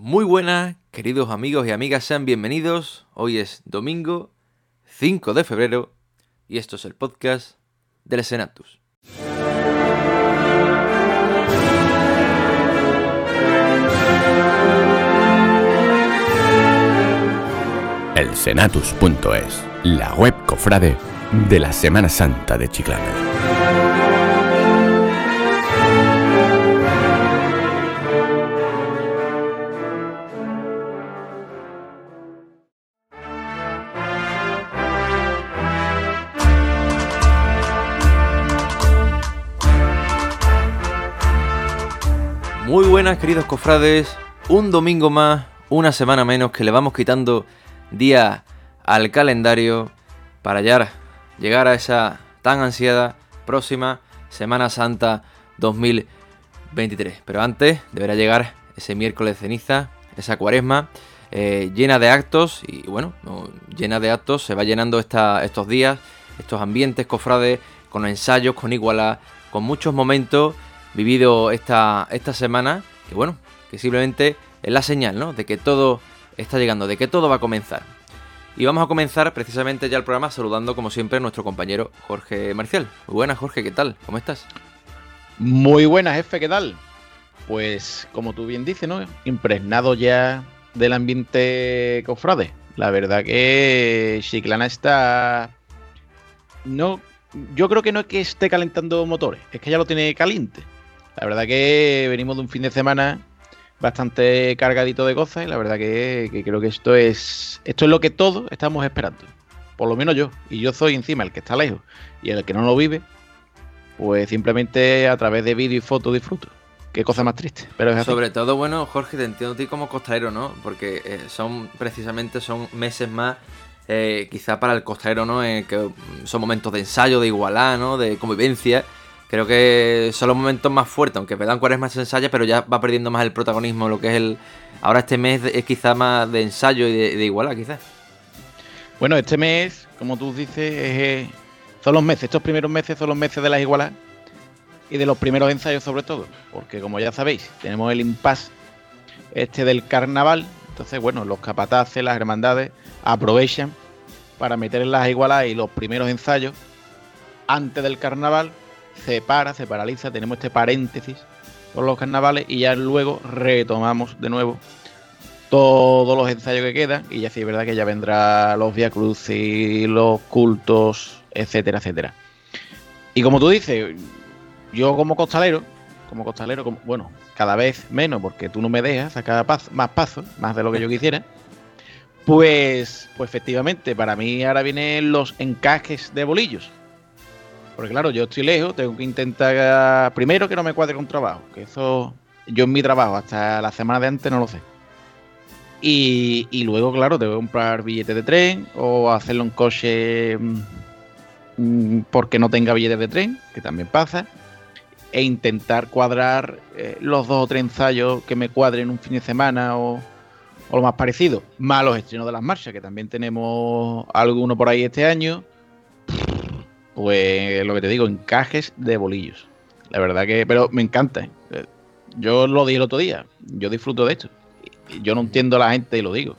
Muy buenas, queridos amigos y amigas, sean bienvenidos. Hoy es domingo 5 de febrero y esto es el podcast del Senatus. El Senatus.es, la web cofrade de la Semana Santa de Chiclana. Buenas, queridos cofrades. Un domingo más, una semana menos que le vamos quitando día al calendario para ya llegar a esa tan ansiada próxima Semana Santa 2023. Pero antes deberá llegar ese miércoles de ceniza, esa cuaresma eh, llena de actos y bueno, no, llena de actos, se va llenando estos días, estos ambientes cofrades, con ensayos, con igualas, con muchos momentos vivido esta, esta semana, que bueno, que simplemente es la señal, ¿no? De que todo está llegando, de que todo va a comenzar. Y vamos a comenzar precisamente ya el programa saludando como siempre a nuestro compañero Jorge Marcial. Muy buenas Jorge, ¿qué tal? ¿Cómo estás? Muy buenas, jefe, ¿qué tal? Pues como tú bien dices, ¿no? Impregnado ya del ambiente cofrade. La verdad que Chiclana está... No, yo creo que no es que esté calentando motores, es que ya lo tiene caliente. La verdad que venimos de un fin de semana bastante cargadito de cosas y la verdad que, creo que esto es esto es lo que todos estamos esperando. Por lo menos yo. Y yo soy encima el que está lejos y el que no lo vive, pues simplemente a través de vídeo y foto disfruto. Qué cosa más triste. Sobre todo, bueno, Jorge, te entiendo a ti como costalero, ¿no? Porque eh, son precisamente son meses más eh, quizá para el costalero, ¿no? Eh, son momentos de ensayo, de igualdad, ¿no? De convivencia. Creo que son los momentos más fuertes, aunque dan cuaresma se ensaya, pero ya va perdiendo más el protagonismo, lo que es el... Ahora este mes es quizá más de ensayo y de, de igualdad, quizás. Bueno, este mes, como tú dices, es, son los meses, estos primeros meses son los meses de las igualas y de los primeros ensayos sobre todo, porque como ya sabéis, tenemos el impasse este del carnaval, entonces bueno, los capataces, las hermandades aprovechan para meter en las igualas y los primeros ensayos antes del carnaval se para, se paraliza, tenemos este paréntesis por los carnavales y ya luego retomamos de nuevo todos los ensayos que quedan y ya sí es verdad que ya vendrá los Via y los cultos, etcétera, etcétera. Y como tú dices, yo como costalero, como costalero, como, bueno, cada vez menos porque tú no me dejas sacar paz, más pasos, más de lo que yo quisiera. Pues, pues efectivamente, para mí ahora vienen los encajes de bolillos. Porque claro, yo estoy lejos, tengo que intentar primero que no me cuadre con trabajo, que eso yo en mi trabajo hasta la semana de antes no lo sé. Y, luego, claro, tengo que comprar billetes de tren o hacerlo en coche mmm, porque no tenga billetes de tren, que también pasa. E intentar cuadrar eh, los dos o tres ensayos que me cuadren un fin de semana o, o lo más parecido. Más los estrenos de las marchas, que también tenemos alguno por ahí este año pues lo que te digo, encajes de bolillos. La verdad que, pero me encanta. ¿eh? Yo lo dije el otro día, yo disfruto de esto. Yo no entiendo a la gente y lo digo.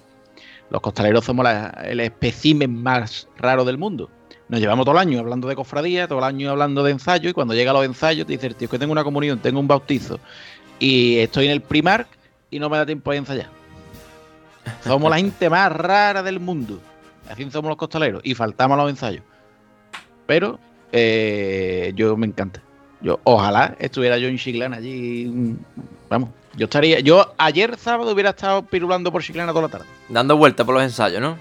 Los costaleros somos la, el espécimen más raro del mundo. Nos llevamos todo el año hablando de cofradía, todo el año hablando de ensayo, y cuando llega a los ensayos te dices, tío, es que tengo una comunión, tengo un bautizo, y estoy en el primar y no me da tiempo a ensayar. Somos la gente más rara del mundo. Así somos los costaleros, y faltamos a los ensayos pero eh, yo me encanta. Yo ojalá estuviera yo en Chiclana allí. Vamos, yo estaría. Yo ayer sábado hubiera estado pirulando por Chiclana toda la tarde. Dando vueltas por los ensayos, ¿no?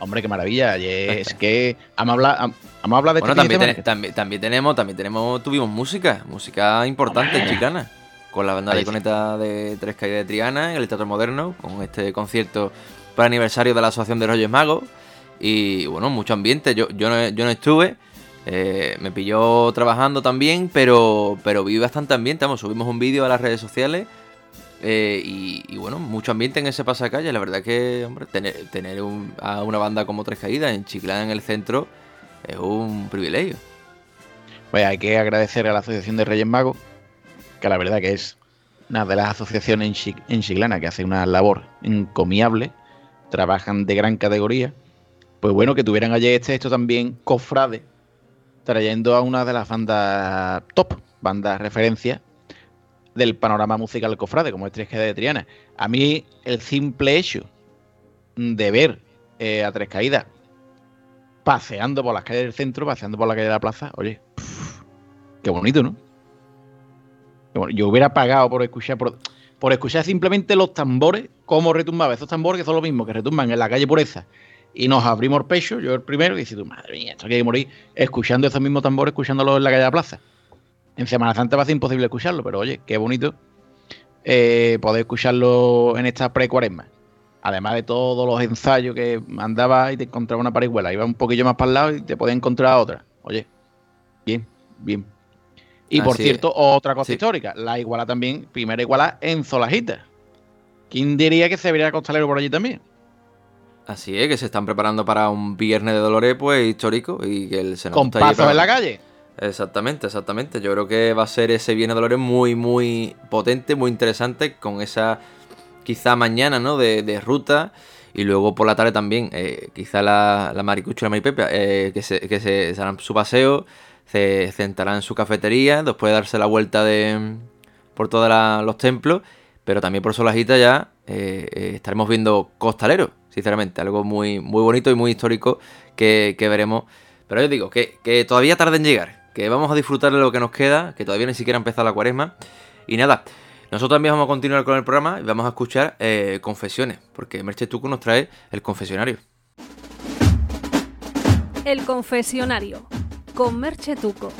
Hombre, qué maravilla. Ayer, es que vamos a hablar, vamos a hablar de bueno, este también, ten, también, también, tenemos, también tenemos, tuvimos música, música importante en Chiclana. Con la banda Ahí de sí. coneta de Tres Caídas de Triana en el Teatro Moderno, con este concierto para aniversario de la Asociación de Reyes Magos. Y bueno, mucho ambiente. Yo, yo, no, yo no estuve, eh, me pilló trabajando también, pero, pero vi bastante ambiente. Vamos, subimos un vídeo a las redes sociales eh, y, bueno, mucho ambiente en ese pasacalle. La verdad que, hombre, tener, tener a una banda como Tres Caídas en Chiclana, en el centro, es un privilegio. Pues hay que agradecer a la Asociación de Reyes Magos, que la verdad que es una de las asociaciones en, Chiclana que hace una labor encomiable, trabajan de gran categoría, pues bueno, que tuvieran ayer este esto también cofrade, trayendo a una de las bandas top, bandas referencia del panorama musical cofrade, como es Tres Caídas de Triana. A mí el simple hecho de ver eh, a Tres Caídas paseando por las calles del centro, paseando por la calle de la plaza, oye, qué bonito, ¿no? yo hubiera pagado por escuchar, por, escuchar simplemente los tambores, cómo retumbaban esos tambores que son lo mismo que retumban en la calle Pureza. Y nos abrimos el pecho, yo el primero, y dices tú, madre mía, esto hay que morir escuchando esos mismos tambores, escuchándolos en la calle de la plaza. En Semana Santa va a ser imposible escucharlo, pero oye, qué bonito eh, poder escucharlo en esta pre-cuaresma. Además de todos los ensayos que mandaba y te encontraba una parihuela, iba un poquillo más para el lado y te podía encontrar otra. Oye, bien, bien. Y por cierto, otra cosa histórica, la iguala también, primera iguala en Solajita. ¿Quién diría que se vería costalero por allí también? Así es, que se están preparando para un viernes de Dolores, pues histórico y que el Con pasos en la calle. Exactamente, exactamente. Yo creo que va a ser ese Viernes de Dolores muy, muy potente, muy interesante, con esa quizá mañana, ¿no? De, ruta. Y luego por la tarde también, eh, quizá la, la Maricucho y la Maripepe, eh, que, se, que se, harán su paseo, se sentarán en su cafetería, después de darse la vuelta de, por todos los templos, pero también por Solajita ya eh, estaremos viendo costaleros, sinceramente, algo muy, muy bonito y muy histórico que, veremos. Pero yo digo, que, que todavía tarda en llegar, que vamos a disfrutar de lo que nos queda, que todavía ni siquiera ha empezado la cuaresma. Y nada, nosotros también vamos a continuar con el programa y vamos a escuchar eh, confesiones, porque Merche Tuco nos trae el confesionario. El confesionario, con Merche Tuco.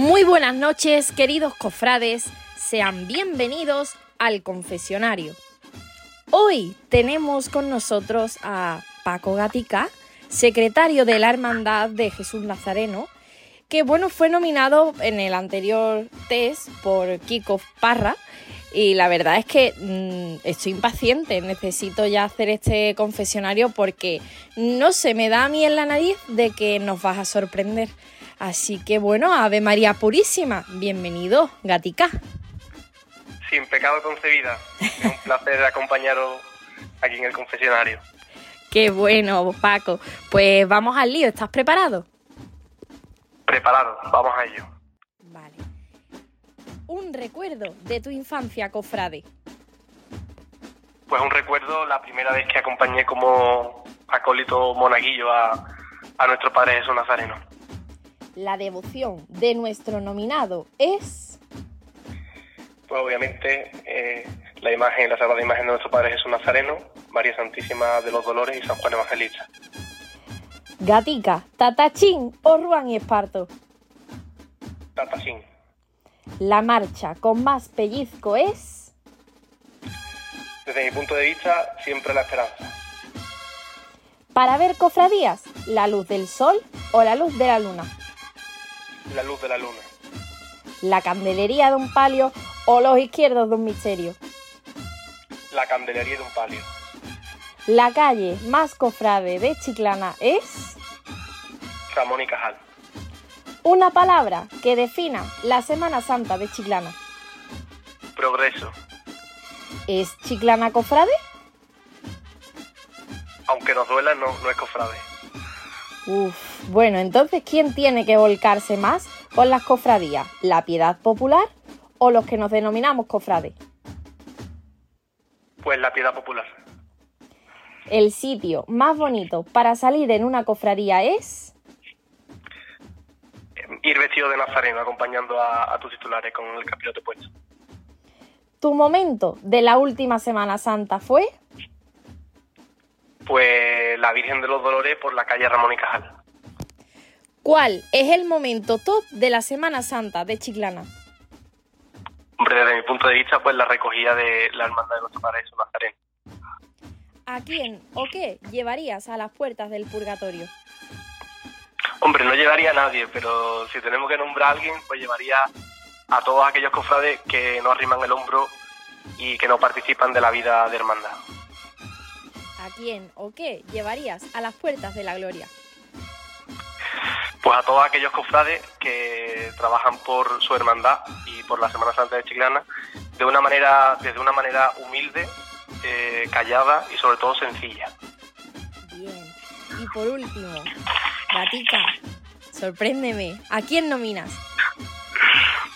Muy buenas noches, queridos cofrades. Sean bienvenidos al confesionario. Hoy tenemos con nosotros a Paco Gatica, secretario de la Hermandad de Jesús Nazareno, que bueno, fue nominado en el anterior test por Kiko Parra. Y la verdad es que mm, estoy impaciente, necesito ya hacer este confesionario porque no se me da a mí en la nariz de que nos vas a sorprender. Así que bueno, Ave María Purísima, bienvenido, Gatica sin pecado concebida. Es un placer acompañaros aquí en el confesionario. Qué bueno, Paco. Pues vamos al lío, ¿estás preparado? Preparado, vamos a ello. Vale. Un recuerdo de tu infancia, cofrade. Pues un recuerdo la primera vez que acompañé como acólito monaguillo a, a nuestro Padre Jesús Nazareno. La devoción de nuestro nominado es pues obviamente eh, la imagen, la sagrada imagen de nuestro Padre Jesús Nazareno, María Santísima de los Dolores y San Juan Evangelista. Gatica, Tatachín o Ruan y Esparto. Tatachín. La marcha con más pellizco es. Desde mi punto de vista, siempre la esperanza. Para ver cofradías, la luz del sol o la luz de la luna. La luz de la luna. La candelería de un palio o los izquierdos de un misterio. La candelería de un palio. La calle más cofrade de Chiclana es. Ramón y Cajal. Una palabra que defina la Semana Santa de Chiclana. Progreso. ¿Es Chiclana cofrade? Aunque nos duela, no, no es cofrade. Uf, bueno, entonces, ¿quién tiene que volcarse más con las cofradías? ¿La piedad popular o los que nos denominamos cofrades? Pues la piedad popular. El sitio más bonito para salir en una cofradía es... Ir vestido de nazareno acompañando a, tus titulares con el capirote puesto. ¿Tu momento de la última Semana Santa fue? Pues la Virgen de los Dolores por la calle Ramón y Cajal. ¿Cuál es el momento top de la Semana Santa de Chiclana? Hombre, desde mi punto de vista, pues la recogida de la hermandad de nuestro Jesús Nazareno. ¿A quién o qué llevarías a las puertas del purgatorio? Hombre, no llevaría a nadie, pero si tenemos que nombrar a alguien, pues llevaría a todos aquellos cofrades que no arriman el hombro y que no participan de la vida de hermandad. ¿A quién o qué llevarías a las puertas de la gloria? Pues a todos aquellos cofrades que trabajan por su hermandad y por la Semana Santa de Chiclana de una manera, desde una manera humilde, eh, callada y sobre todo sencilla. Bien. Y por último, Gatica, sorpréndeme, ¿a quién nominas?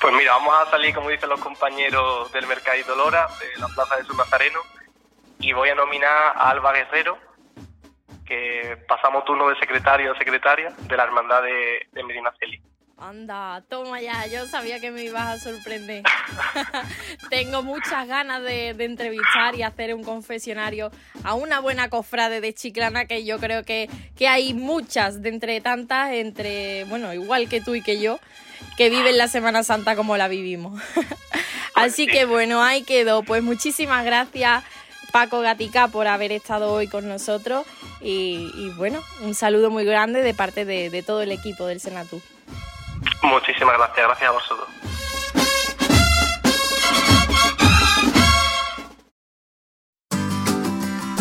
Pues mira, vamos a salir, como dicen los compañeros del Mercadito Lora, de la Plaza de Su Nazareno, y voy a nominar a Alba Guerrero, que pasamos turno de secretario o secretaria de la Hermandad de, de Medina Celi. Anda, toma ya, yo sabía que me ibas a sorprender. Tengo muchas ganas de, de, entrevistar y hacer un confesionario a una buena cofrade de Chiclana, que yo creo que, que hay muchas de entre tantas, entre, bueno, igual que tú y que yo, que viven la Semana Santa como la vivimos. Así que bueno, ahí quedó. Pues muchísimas gracias. Paco Gatica por haber estado hoy con nosotros y, y bueno, un saludo muy grande de parte de, de todo el equipo del Senatú. Muchísimas gracias, gracias a vosotros.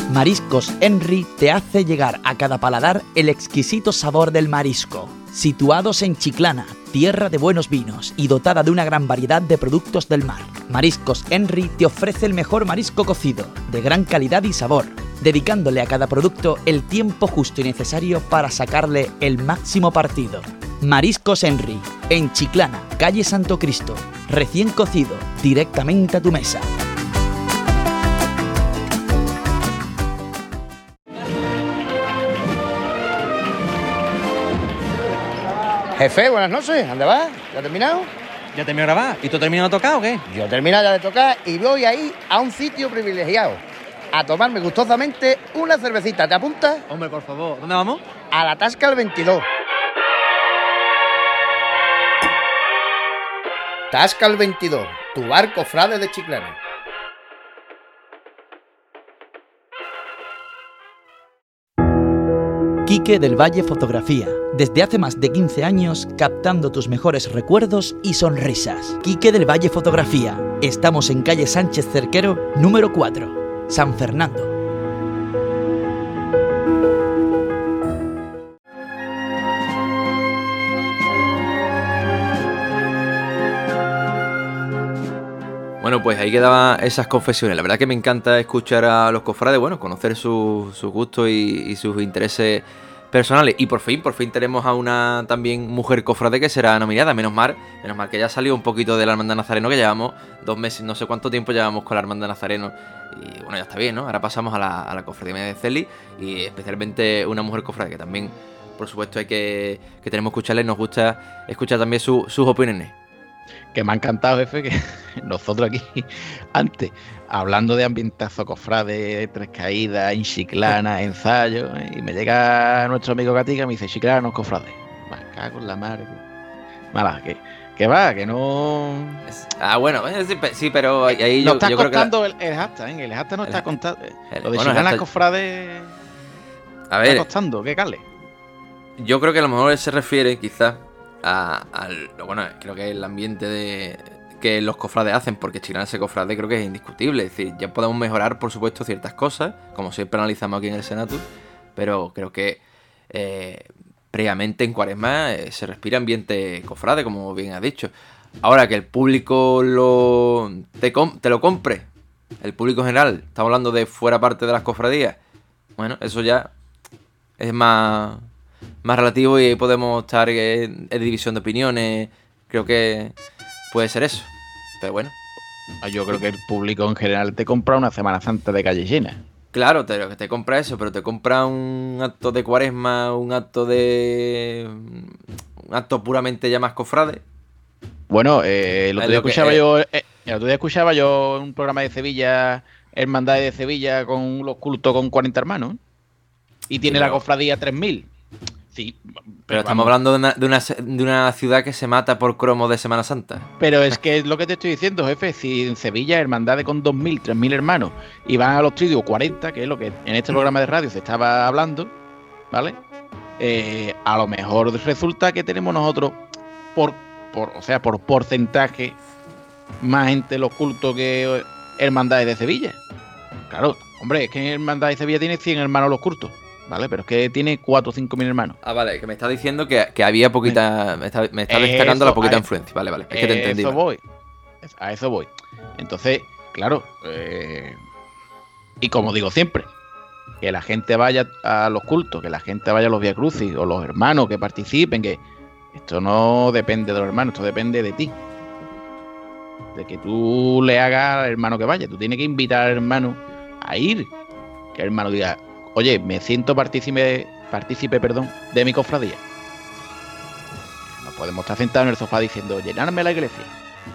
Mariscos Henry te hace llegar a cada paladar el exquisito sabor del marisco. Situados en Chiclana, tierra de buenos vinos y dotada de una gran variedad de productos del mar, Mariscos Henry te ofrece el mejor marisco cocido, de gran calidad y sabor, dedicándole a cada producto el tiempo justo y necesario para sacarle el máximo partido. Mariscos Henry, en Chiclana, calle Santo Cristo, recién cocido, directamente a tu mesa. Jefe, buenas noches. ¿Dónde vas? ¿Ya terminado? ¿Ya terminó de grabar? ¿Y tú terminado de tocar o qué? Yo he terminado ya de tocar y voy ahí a un sitio privilegiado. A tomarme gustosamente una cervecita. ¿Te apuntas? Hombre, por favor. ¿Dónde vamos? A la Tasca el 22. Tasca el 22, tu barco frade de Chiclana. Quique del Valle Fotografía. Desde hace más de 15 años captando tus mejores recuerdos y sonrisas. Quique del Valle Fotografía. Estamos en calle Sánchez Cerquero, número 4, San Fernando. Pues ahí quedaban esas confesiones. La verdad que me encanta escuchar a los cofrades, bueno, conocer sus su gustos y, sus intereses personales. Y por fin, por fin tenemos a una también mujer cofrade que será nominada. Menos mal, menos mal que ya salió un poquito de la Hermandad Nazareno, que llevamos dos meses, no sé cuánto tiempo llevamos con la Hermandad Nazareno. Y bueno, ya está bien, ¿no? Ahora pasamos a la, a cofradía de Celi y especialmente una mujer cofrade que también, por supuesto, hay que, que tenemos que escucharle. Nos gusta escuchar también su, sus opiniones que me ha encantado, jefe, que nosotros aquí, antes, hablando de ambientazo cofrade, tres caídas, en chiclana, ensayo, y me llega nuestro amigo Gatica y me dice, chiclana, no cofrade. Me cago en la madre. Mala, que, que va, que no. Ah, bueno, sí, sí pero ahí no yo, está yo creo que. contando el, el hashtag, ¿eh? El hashtag no El- está contando. Lo de bueno, chiclana hashtag- cofrade. A Está ver, costando, ¿qué cale? Yo creo que a lo mejor se refiere quizás a, al. Bueno, creo que el ambiente de que los cofrades hacen, porque Chiclana ese cofrade creo que es indiscutible. Es decir, ya podemos mejorar, por supuesto, ciertas cosas, como siempre analizamos aquí en el Senatus, pero creo que eh, previamente en Cuaresma eh, se respira ambiente cofrade, como bien has dicho. Ahora que el público lo te, te lo compre, el público en general, estamos hablando de fuera parte de las cofradías, bueno, eso ya es más, más relativo y ahí podemos estar en, en división de opiniones. Creo que puede ser eso. Pero bueno, Ah, Yo creo que el público en general te compra una Semana Santa de calle llena. claro, te, te compra eso, pero te compra un acto de cuaresma, un acto de. un acto puramente ya más cofrade. Bueno, eh, el, otro día que- escuchaba eh. yo, eh, el otro día escuchaba yo un programa de Sevilla, Hermandad de Sevilla, con los cultos con 40 hermanos. Y tiene pero- la cofradía 3000. Sí, Pero estamos hablando de una, de, una, de una ciudad que se mata por cromo de Semana Santa. Pero es que es lo que te estoy diciendo, jefe. Si en Sevilla hermandades con 2.000, 3.000 hermanos y van a los tridios 40, que es lo que en este programa de radio se estaba hablando, ¿vale? Eh, a lo mejor resulta que tenemos nosotros, por, por, o sea, por porcentaje, más gente en los cultos que hermandades de Sevilla. Claro, Hombre, es que en Hermandad de Sevilla tiene 100 hermanos los curtos, ¿vale? Pero es que tiene 4 o 5 mil hermanos. Ah, vale, que me está diciendo que, que había poquita. Me está, me está destacando Eso, la poquita a- influencia. Vale, vale. Es que te A entendí. eso vale. voy. A eso voy. Entonces, claro, eh, y como digo siempre, que la gente vaya a los cultos, que la gente vaya a los Via Crucis o los hermanos que participen, que esto no depende de los hermanos, esto depende de ti. De que tú le hagas al hermano que vaya. Tú tienes que invitar al hermano a ir. Que el hermano diga, oye, me siento partícipe, partícipe perdón, de mi cofradía. No podemos estar sentados en el sofá diciendo, llenarme la iglesia.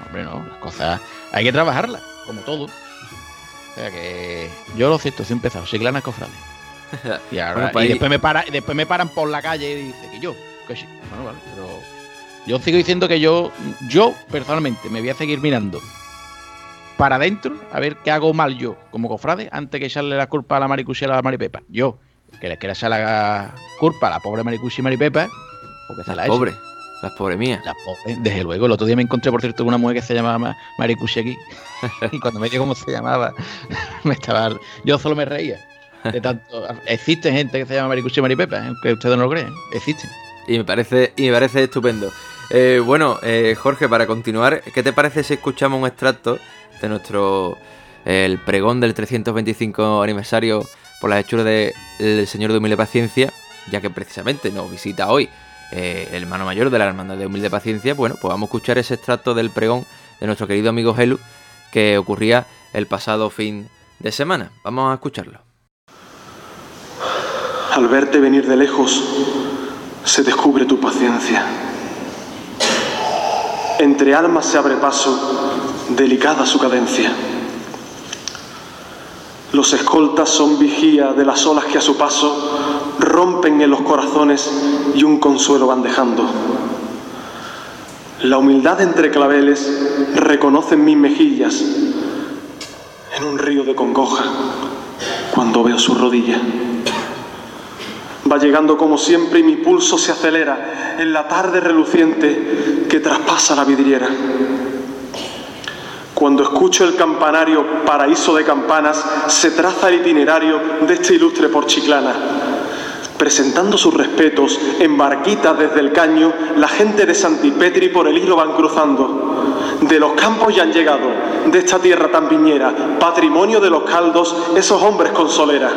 Hombre, no, las cosas hay que trabajarlas, como todo. O sea que yo lo siento, he empezado, Chiclana Cofrade. Y, ahora, Bueno, pues y después, me para, después me paran por la calle y dicen que yo, que sí. Bueno, vale, pero yo sigo diciendo que yo, yo personalmente me voy a seguir mirando para adentro a ver qué hago mal yo como cofrade antes que echarle la culpa a la maricuchera a la maripepa. Yo, que le quiera echar la culpa a la pobre maricucha y maripepa, porque se la pobres. Las pobres mías. Pobre, desde luego. El otro día me encontré, por cierto, con una mujer que se llamaba Ma- Maricuchi aquí. y cuando me dijo cómo se llamaba, me estaba. Yo solo me reía. De tanto. Existe gente que se llama Maricuchi y Maripepa, ¿eh? aunque ustedes no lo crean. Existen. Y me parece, y me parece estupendo. Eh, bueno, eh, Jorge, para continuar, ¿qué te parece si escuchamos un extracto de nuestro el pregón del 325 aniversario por las hechuras del Señor de Humilde Paciencia, ya que precisamente nos visita hoy eh, el hermano mayor de la Hermandad de Humilde Paciencia? Bueno, pues vamos a escuchar ese extracto del pregón de nuestro querido amigo Helu que ocurría el pasado fin de semana. Vamos a escucharlo. Al verte venir de lejos, se descubre tu paciencia. Entre almas se abre paso, delicada su cadencia. Los escoltas son vigía de las olas que a su paso rompen en los corazones y un consuelo van dejando. La humildad entre claveles reconoce en mis mejillas en un río de congoja cuando veo su rodilla. Va llegando como siempre y mi pulso se acelera en la tarde reluciente que traspasa la vidriera. Cuando escucho el campanario paraíso de campanas, se traza el itinerario de este ilustre por Chiclana. Presentando sus respetos en barquitas desde el caño, la gente de Santipetri por el hilo van cruzando. De los campos ya han llegado, de esta tierra tan viñera, patrimonio de los caldos, esos hombres con solera.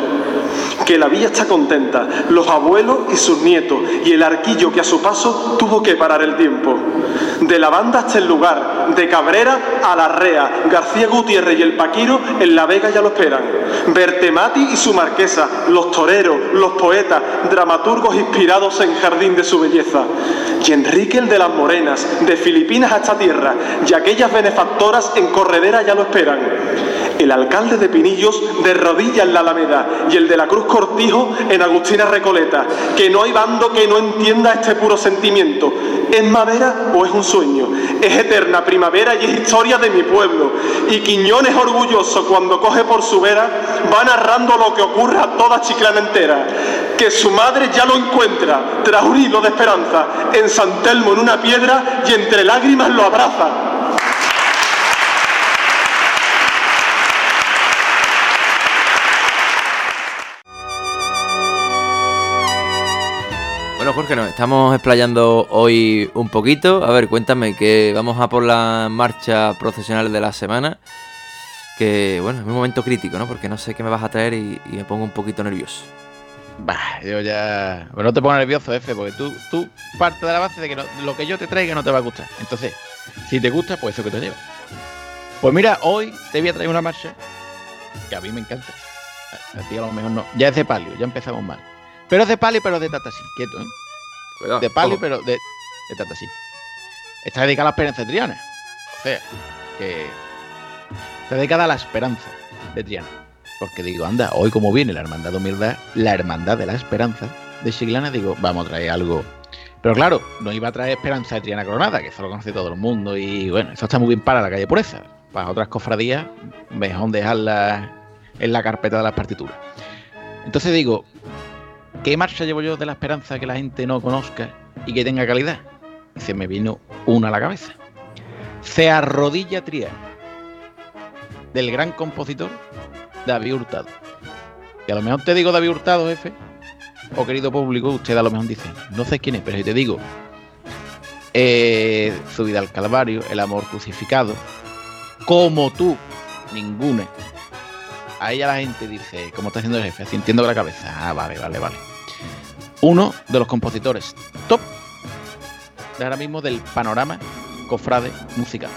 Que la villa está contenta, los abuelos y sus nietos, y el arquillo que a su paso tuvo que parar el tiempo. De la banda hasta el lugar, de Cabrera a la Rea, García Gutiérrez y el Paquiro en La Vega ya lo esperan. Bertemati y su marquesa, los toreros, los poetas, dramaturgos inspirados en jardín de su belleza. Y Enrique el de las Morenas, de Filipinas a esta tierra, y aquellas benefactoras en corredera ya lo esperan. El alcalde de Pinillos de rodillas en la Alameda y el de la Cruz Cortijo en Agustina Recoleta. Que no hay bando que no entienda este puro sentimiento. ¿Es madera o es un sueño? Es eterna primavera y es historia de mi pueblo. Y Quiñones orgulloso cuando coge por su vera va narrando lo que ocurra a toda Chiclana entera. Que su madre ya lo encuentra tras un hilo de esperanza en San Telmo en una piedra y entre lágrimas lo abraza. Bueno, Jorge, nos estamos explayando hoy un poquito. A ver, cuéntame que vamos a por la marcha procesional de la semana. Que, bueno, es un momento crítico, ¿no? Porque no sé qué me vas a traer y, y me pongo un poquito nervioso. Bah, yo ya. Pero no te pongas nervioso, F, porque tú, tú parte de la base de que no- lo que yo te traiga no te va a gustar. Entonces, si te gusta, pues eso que te lleva. Pues mira, hoy te voy a traer una marcha que a mí me encanta. A, a ti a lo mejor no. Ya es de palio, ya empezamos mal. Pero es de palio, pero de tatasí. Quieto, ¿eh? Cuidado. De palio, pero de, de tatasí. Está dedicada a la esperanza de Triana. O sea, que. Está dedicada a la esperanza de Triana. Porque digo, anda, hoy como viene la hermandad de humildad, la hermandad de la esperanza de Chiclana, digo, vamos a traer algo. Pero claro, no iba a traer esperanza de Triana Coronada, que eso lo conoce todo el mundo, y bueno, eso está muy bien para la calle Pureza. Para otras cofradías, mejor dejarla en la carpeta de las partituras. Entonces digo, ¿qué marcha llevo yo de la esperanza que la gente no conozca y que tenga calidad? Y se me vino una a la cabeza. Se arrodilla Triana, del gran compositor David Hurtado. Y a lo mejor te digo David Hurtado, jefe, o querido público, usted a lo mejor dice, no sé quién es, pero si te digo, eh, su vida al Calvario, el amor crucificado, como tú, ninguna. Ahí ya la gente dice, ¿cómo está haciendo el jefe? Con la cabeza. Ah, vale, vale, vale. Uno de los compositores top de ahora mismo del panorama cofrade musical.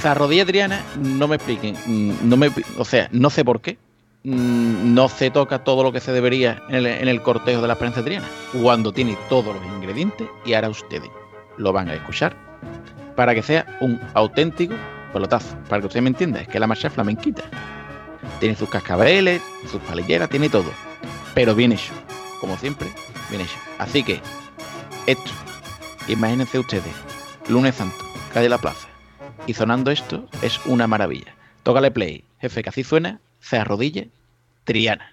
Zarrodilla Triana, no me expliquen, mm, no me, o sea, no sé por qué, mm, no se toca todo lo que se debería en el, cortejo de la prensa triana, cuando tiene todos los ingredientes y ahora ustedes lo van a escuchar para que sea un auténtico pelotazo, para que usted me entienda, es que la marcha flamenquita. Tiene sus cascabeles, sus palilleras, tiene todo, pero bien hecho, como siempre, bien hecho. Así que, esto, imagínense ustedes, lunes santo, calle La Plaza, y sonando esto es una maravilla. Tócale play, jefe, que así suena, se arrodille, Triana.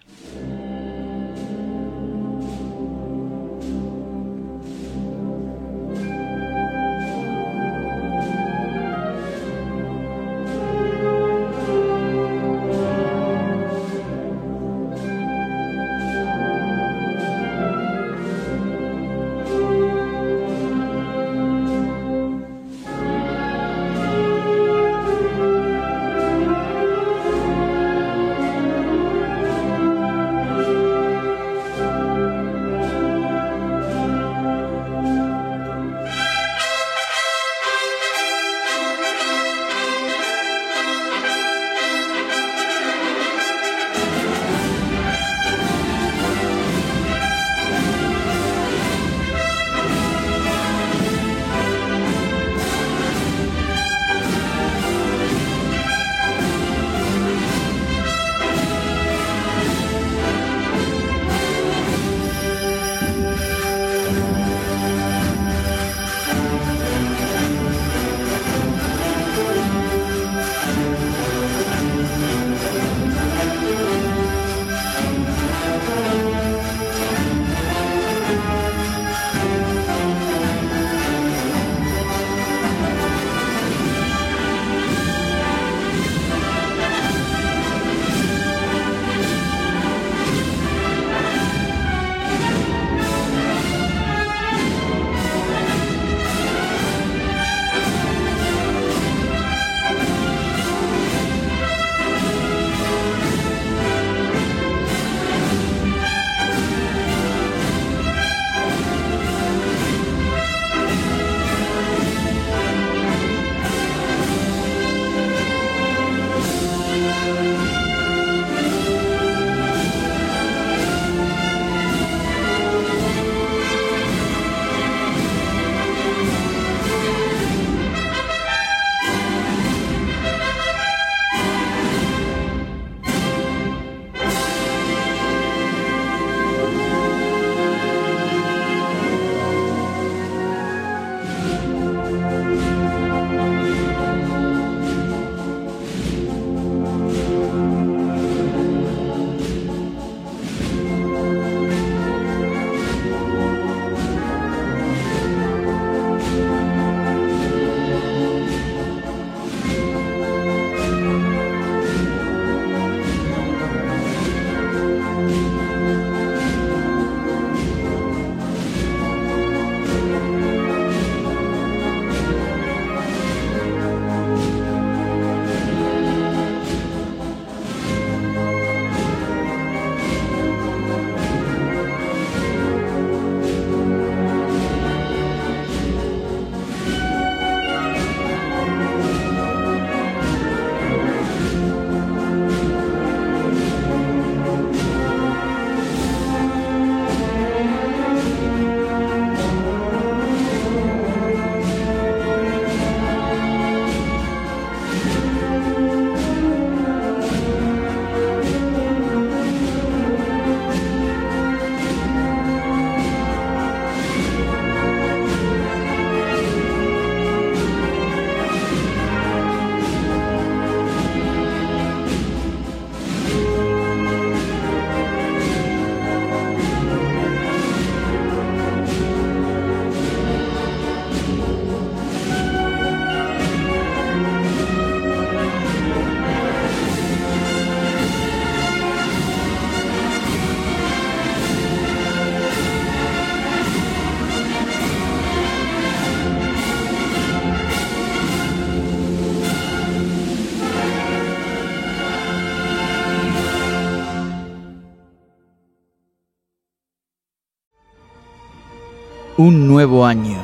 Nuevo año,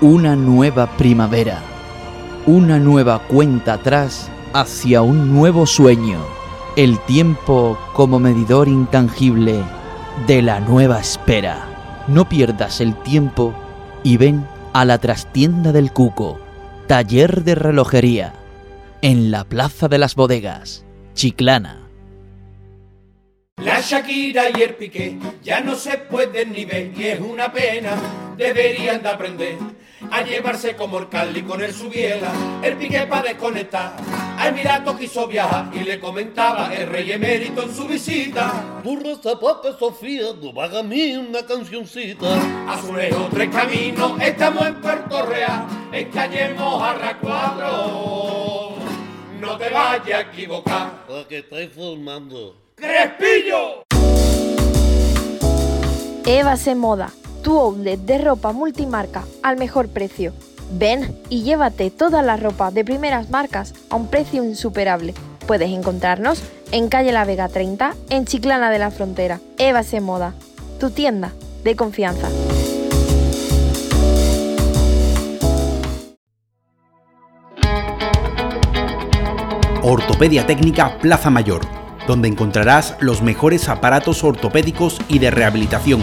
una nueva primavera, una nueva cuenta atrás hacia un nuevo sueño. El tiempo como medidor intangible de la nueva espera. No pierdas el tiempo y ven a la trastienda del Cuco, taller de relojería, en la Plaza de las Bodegas, Chiclana. La Shakira y el Piqué ya no se pueden ni ver y es una pena, deberían de aprender a llevarse como el Cali con el Subiela, el Piqué para desconectar. Al Emirato quiso viajar y le comentaba el rey emérito en su visita. Burro, zapato, Sofía, no vaga a mí una cancioncita. Azulejo, tres caminos, estamos en Puerto Real, en calle Mojarra 4. No te vayas a equivocar. ¿Para qué estáis formando? ¡Crespillo! Eva se moda, tu outlet de ropa multimarca al mejor precio. Ven y llévate toda la ropa de primeras marcas a un precio insuperable. Puedes encontrarnos en calle La Vega 30, en Chiclana de la Frontera. Eva se moda, tu tienda de confianza. Ortopedia Técnica Plaza Mayor, donde encontrarás los mejores aparatos ortopédicos y de rehabilitación,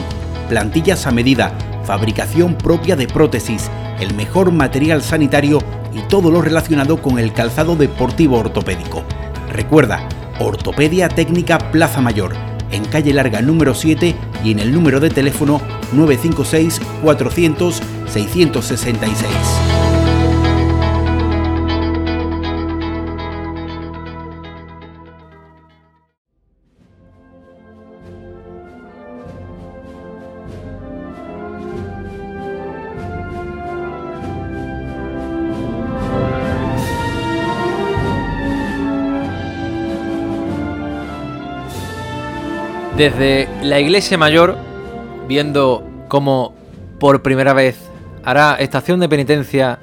plantillas a medida, fabricación propia de prótesis, el mejor material sanitario y todo lo relacionado con el calzado deportivo ortopédico. Recuerda, Ortopedia Técnica Plaza Mayor, en calle Larga número 7 y en el número de teléfono 956 400 666. Desde la iglesia mayor, viendo cómo por primera vez hará estación de penitencia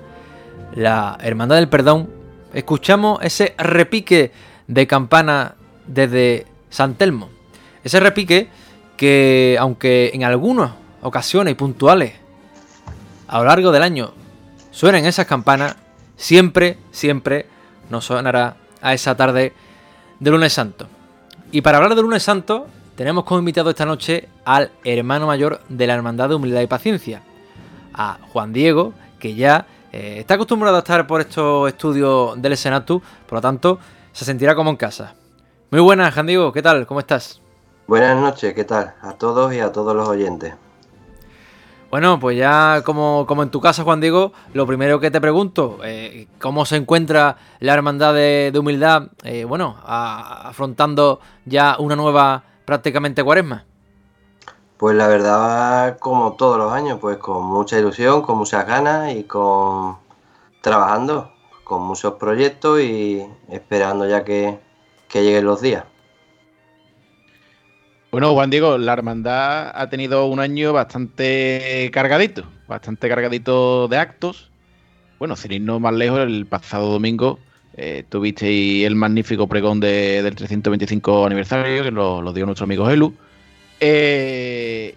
la Hermandad del Perdón, escuchamos ese repique de campana desde San Telmo. Ese repique que, aunque en algunas ocasiones puntuales a lo largo del año suenen esas campanas, siempre, siempre nos sonará a esa tarde de lunes santo. Y para hablar de lunes santo, tenemos como invitado esta noche al hermano mayor de la Hermandad de Humildad y Paciencia, a Juan Diego, que ya eh, está acostumbrado a estar por estos estudios del Senatu, por lo tanto, se sentirá como en casa. Muy buenas, Juan Diego, ¿qué tal? ¿Cómo estás? Buenas noches, ¿qué tal? A todos y a todos los oyentes. Bueno, pues ya como, como en tu casa, Juan Diego, lo primero que te pregunto, eh, ¿cómo se encuentra la Hermandad de, de Humildad, eh, bueno, a- afrontando ya una nueva prácticamente cuaresma? Pues la verdad, como todos los años, pues con mucha ilusión, con muchas ganas y con trabajando, con muchos proyectos y esperando ya que, que lleguen los días. Bueno, Juan Diego, la hermandad ha tenido un año bastante cargadito, bastante cargadito de actos. Bueno, sin irnos más lejos, el pasado domingo eh, tuvisteis el magnífico pregón de- del 325 aniversario, que lo, lo dio nuestro amigo Elu. Eh,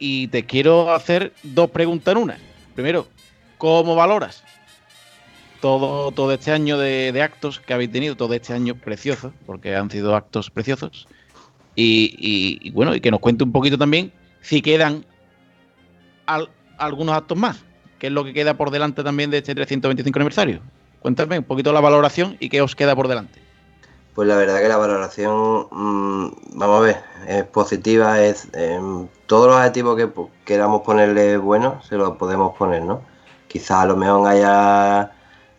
y te quiero hacer dos preguntas en una. Primero, ¿cómo valoras todo, todo este año de, actos que habéis tenido, todo este año precioso, porque han sido actos preciosos? Y, bueno, y que nos cuente un poquito también si quedan al- algunos actos más, que es lo que queda por delante también de este 325 aniversario. Cuéntame un poquito la valoración y qué os queda por delante. Pues la verdad que la valoración, mm, vamos a ver, es positiva, es em, todos los adjetivos que queramos ponerle buenos, se los podemos poner, ¿no? Quizás a lo mejor haya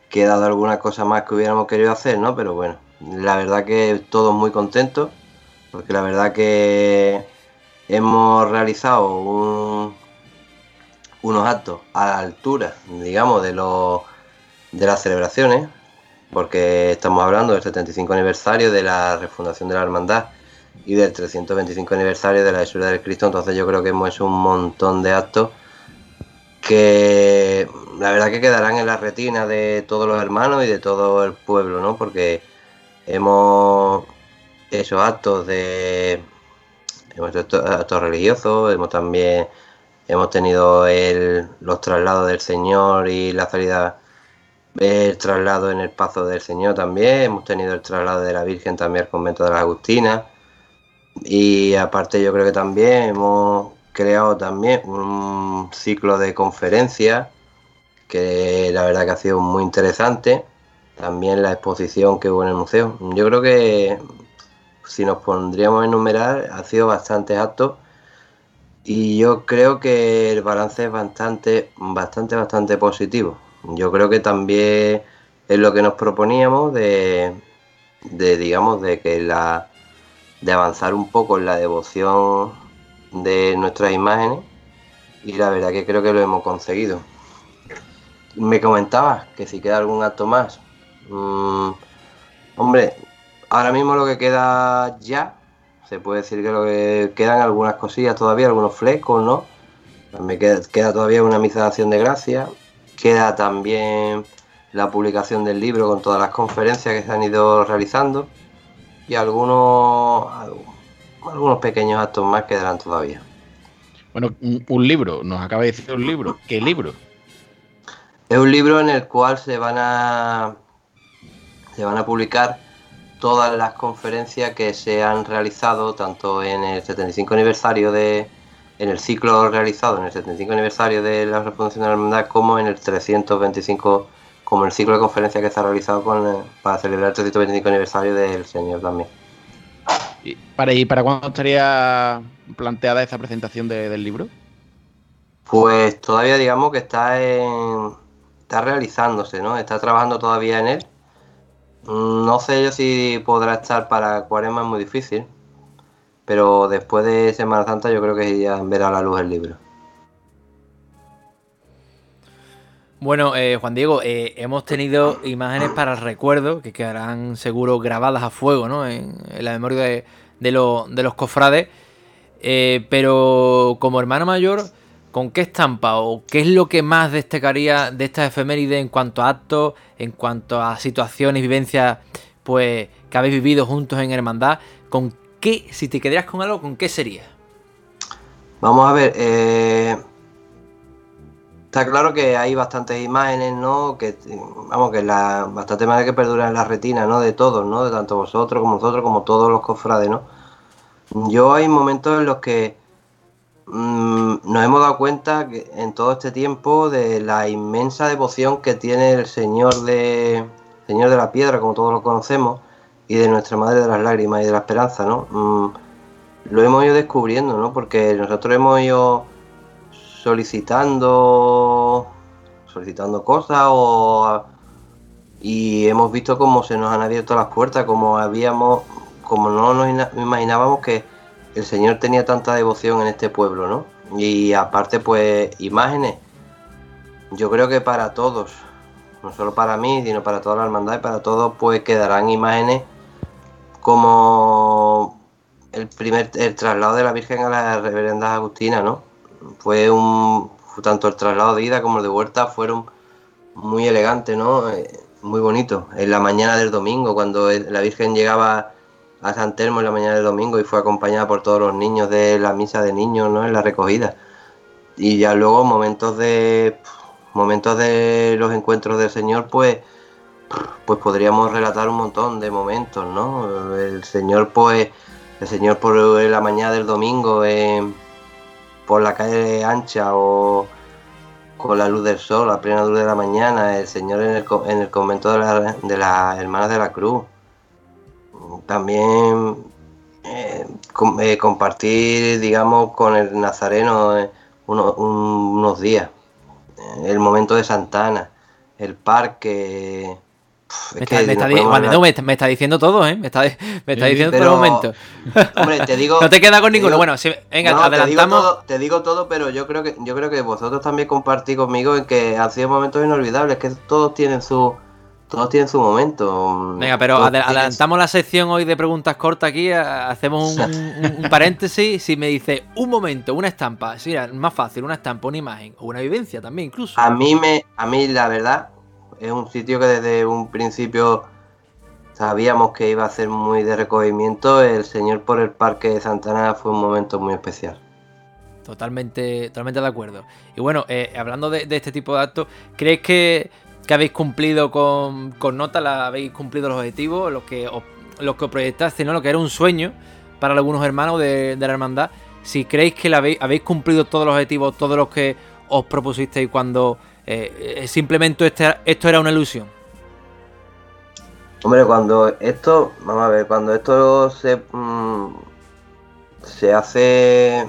quedado alguna cosa más que hubiéramos querido hacer, ¿no? Pero bueno, la verdad que todos muy contentos, porque la verdad que hemos realizado un- unos actos a la altura, digamos, de los de las celebraciones, porque estamos hablando del 75 aniversario de la refundación de la hermandad y del 325 aniversario de la Esura del Cristo, entonces yo creo que hemos hecho un montón de actos que la verdad que quedarán en la retina de todos los hermanos y de todo el pueblo, ¿no? Porque hemos hecho actos de hemos hecho actos religiosos, hemos también hemos tenido el, los traslados del Señor y la salida, el traslado en el Pazo del Señor también, hemos tenido el traslado de la Virgen también al convento de la Agustina y aparte yo creo que también hemos creado también un ciclo de conferencias que la verdad que ha sido muy interesante. También la exposición que hubo en el museo. Yo creo que si nos pondríamos a enumerar, ha sido bastante alto y yo creo que el balance es bastante, bastante, bastante positivo. Yo creo que también es lo que nos proponíamos de, de digamos, de que la de avanzar un poco en la devoción de nuestras imágenes y la verdad que creo que lo hemos conseguido. Me comentabas que si queda algún acto más. Mm, hombre, ahora mismo lo que queda ya, se puede decir que lo que quedan algunas cosillas todavía, algunos flecos, ¿no? Me queda, queda todavía una misa de acción de gracia, queda también la publicación del libro con todas las conferencias que se han ido realizando y algunos, algunos pequeños actos más quedarán todavía. Bueno, un, libro, nos acaba de decir un libro. ¿Qué libro? Es un libro en el cual se van a se van a publicar todas las conferencias que se han realizado tanto en el 75 aniversario de en el ciclo realizado en el 75 aniversario de la Refundación de la Hermandad como en el 325 como el ciclo de conferencias que se ha realizado con, para celebrar el 325 aniversario del Señor también. ¿Y para, ¿Y para cuándo estaría planteada esa presentación del libro? Pues todavía digamos que está en, está realizándose, ¿no? Está trabajando todavía en él. Mm, no sé yo si podrá estar para Cuaresma, es muy difícil. Pero después de Semana Santa yo creo que ya verá la luz el libro. Bueno, eh, Juan Diego, eh, hemos tenido imágenes para el recuerdo que quedarán seguro grabadas a fuego ¿no? en, la memoria de, los cofrades. Eh, pero como hermano mayor, ¿con qué estampa o qué es lo que más destacaría de esta efeméride en cuanto a actos, en cuanto a situaciones, vivencias pues, que habéis vivido juntos en hermandad? ¿Con qué, si te quedaras con algo, con qué sería? Vamos a ver, eh, Está claro que hay bastantes imágenes, ¿no? Que, vamos, que la, bastante imágenes que perduran en la retina, ¿no? De todos, ¿no? De tanto vosotros como nosotros, como todos los cofrades, ¿no? Yo hay momentos en los que mm, nos hemos dado cuenta que en todo este tiempo de la inmensa devoción que tiene el Señor de Señor de la Piedra, como todos lo conocemos, y de nuestra Madre de las Lágrimas y de la Esperanza, ¿no? Mm, lo hemos ido descubriendo, ¿no? Porque nosotros hemos ido solicitando solicitando cosas y hemos visto cómo se nos han abierto las puertas, como habíamos, como no nos imaginábamos que el Señor tenía tanta devoción en este pueblo, ¿no? Y aparte, pues, imágenes. Yo creo que para todos, no solo para mí, sino para toda la hermandad y para todos, pues quedarán imágenes como el primer el traslado de la Virgen a la Reverenda Agustina, ¿no? fue un tanto el traslado de ida como el de vuelta fueron muy elegantes, ¿no? Eh, muy bonito. En la mañana del domingo, cuando la Virgen llegaba a San Telmo en la mañana del domingo y fue acompañada por todos los niños de la misa de niños, ¿no? En la recogida. Y ya luego momentos de momentos de los encuentros del Señor, pues pues podríamos relatar un montón de momentos, ¿no? El Señor, pues, el Señor por la mañana del domingo, por la calle ancha o con la luz del sol, a plena luz de la mañana, el Señor en el, en el convento de, las Hermanas de la Cruz. También eh, eh, compartir, digamos, con el Nazareno eh, unos días. El momento de Santana, el parque, me, está, diciendo todo, ¿eh? Me está, diciendo todo el momento. Hombre, te digo. no te queda con ninguno. bueno, venga, adelantamos. Te digo, todo, pero yo creo que yo creo que vosotros también compartís conmigo en que han sido momentos inolvidables, que todos tienen su. Todos tienen su momento. Venga, pero adelantamos la sección hoy de preguntas cortas aquí. Hacemos un, paréntesis. Si me dice un momento, una estampa, sí, más fácil, una estampa, una imagen, o una vivencia también, incluso. A mí me, a mí la verdad, es un sitio que desde un principio sabíamos que iba a ser muy de recogimiento. El Señor por el Parque de Santana fue un momento muy especial. Totalmente, totalmente de acuerdo. Y bueno, eh, hablando de, este tipo de actos, ¿crees que, habéis cumplido con, nota, habéis cumplido los objetivos, lo que os, lo proyectaste, ¿no? Lo que era un sueño para algunos hermanos de, la hermandad. Si creéis que habéis cumplido todos los objetivos, todos los que os propusisteis cuando eh, simplemente este, esto era una ilusión. Hombre, cuando esto, vamos a ver, cuando esto se, mmm, se hace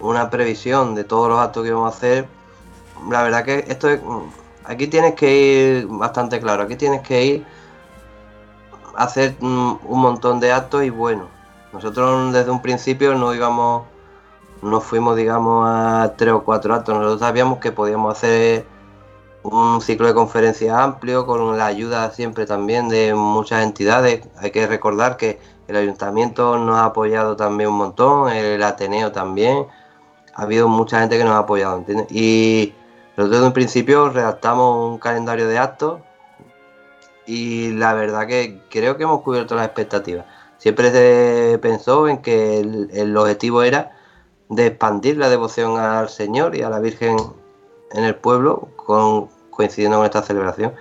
una previsión de todos los actos que vamos a hacer, la verdad que esto es, aquí tienes que ir bastante claro, aquí tienes que ir a hacer mmm, un montón de actos y bueno, nosotros desde un principio no íbamos, no fuimos digamos a tres o cuatro actos, nosotros sabíamos que podíamos hacer un ciclo de conferencias amplio con la ayuda siempre también de muchas entidades. Hay que recordar que el ayuntamiento nos ha apoyado también un montón, el Ateneo también. Ha habido mucha gente que nos ha apoyado, ¿entiendes? Y nosotros desde un principio redactamos un calendario de actos y la verdad que creo que hemos cubierto las expectativas. Siempre se pensó en que el objetivo era de expandir la devoción al Señor y a la Virgen en el pueblo con, coincidiendo con esta celebración.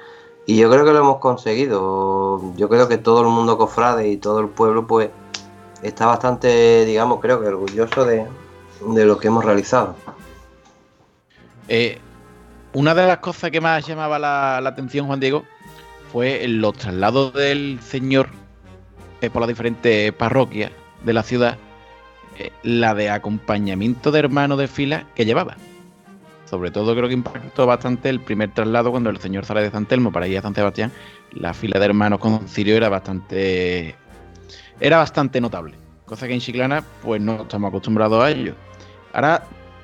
Y yo creo que lo hemos conseguido. Yo creo que todo el mundo cofrade y todo el pueblo pues está bastante, digamos, creo que orgulloso de, lo que hemos realizado. Eh, una de las cosas que más llamaba la, la atención, Juan Diego, fue los traslados del Señor eh, por las diferentes parroquias de la ciudad, la de acompañamiento de hermanos de fila que llevaba. Sobre todo creo que impactó bastante el primer traslado cuando el señor sale de San Telmo para ir a San Sebastián. La fila de hermanos con cirio era bastante. Era bastante notable. Cosa que en Chiclana, pues no estamos acostumbrados a ello. Ahora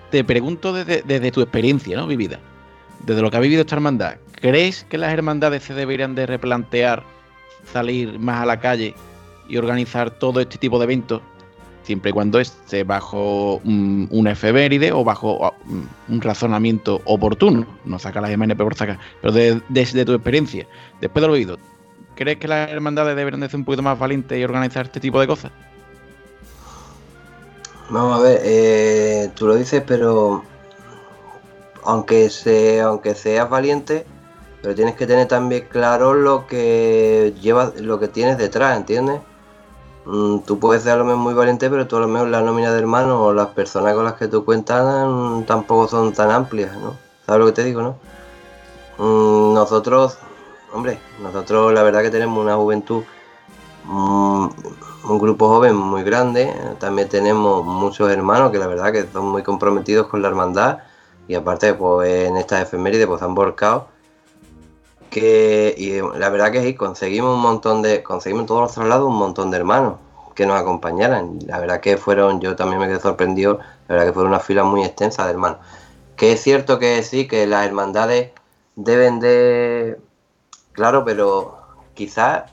te pregunto desde, desde tu experiencia, ¿no? Vivida. Desde lo que ha vivido esta hermandad. ¿Crees que las hermandades se deberían de replantear salir más a la calle y organizar todo este tipo de eventos siempre y cuando esté bajo un, una efeméride o bajo un razonamiento oportuno. No saca las MNP por sacar, pero de, desde tu experiencia, después de lo oído, ¿crees que las hermandades deberían de ser un poquito más valientes y organizar este tipo de cosas? Vamos a ver, eh, tú lo dices, pero aunque, se, aunque seas valiente, pero tienes que tener también claro lo que llevas, lo que tienes detrás, ¿entiendes? Mm, tú puedes ser a lo mejor muy valiente, pero tú a lo mejor la nómina de hermanos o las personas con las que tú cuentas mm, tampoco son tan amplias, ¿no? ¿Sabes lo que te digo, no? Mm, nosotros, hombre, nosotros la verdad que tenemos una juventud, un grupo joven muy grande, también tenemos muchos hermanos que la verdad que son muy comprometidos con la hermandad y aparte pues en estas efemérides pues han volcado que y la verdad que sí, conseguimos un montón de, conseguimos todos los traslados un montón de hermanos que nos acompañaran. La verdad que fueron, yo también me quedé sorprendido, la verdad que fueron una fila muy extensa de hermanos. Que es cierto que sí, que las hermandades deben de, claro, pero quizás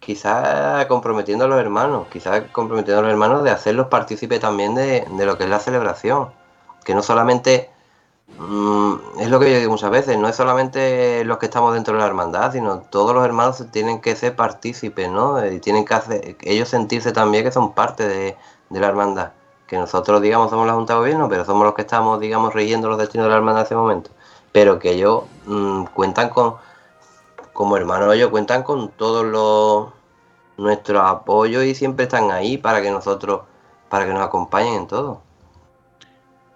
quizás comprometiendo a los hermanos, quizás comprometiendo a los hermanos de hacerlos partícipes también de, de lo que es la celebración. Que no solamente Mm, es lo que yo digo muchas veces, no es solamente los que estamos dentro de la hermandad, sino todos los hermanos tienen que ser partícipes, ¿no? Y tienen que hacer, ellos sentirse también que son parte de, la hermandad. Que nosotros, digamos, somos la Junta de Gobierno, pero somos los que estamos, digamos, rigiendo los destinos de la hermandad en ese momento. Pero que ellos mmm, cuentan con, como hermanos, ellos cuentan con todos los nuestro apoyo y siempre están ahí para que nosotros, para que nos acompañen en todo.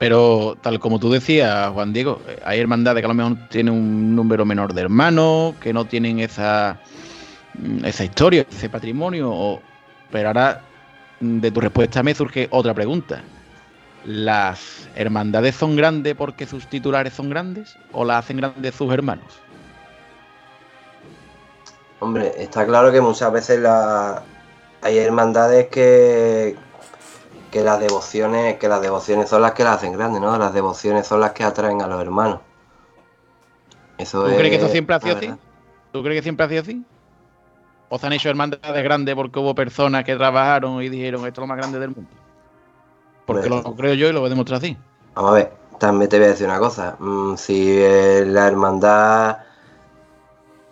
Pero tal como tú decías, Juan Diego, hay hermandades que a lo mejor tienen un número menor de hermanos, que no tienen esa, esa historia, ese patrimonio. Pero ahora de tu respuesta me surge otra pregunta. ¿Las hermandades son grandes porque sus titulares son grandes o las hacen grandes sus hermanos? Hombre, está claro que muchas veces la... hay hermandades que, que las devociones, que las devociones son las que las hacen grandes, ¿no? Las devociones son las que atraen a los hermanos. Eso ¿Tú es, crees que esto siempre ha sido así? ¿Tú crees que siempre ha sido así? ¿O se han hecho hermandades grandes porque hubo personas que trabajaron y dijeron esto es lo más grande del mundo? Porque pues, lo creo yo y lo voy a demostrar así. Vamos a ver, también te voy a decir una cosa. Mm, si eh, la hermandad,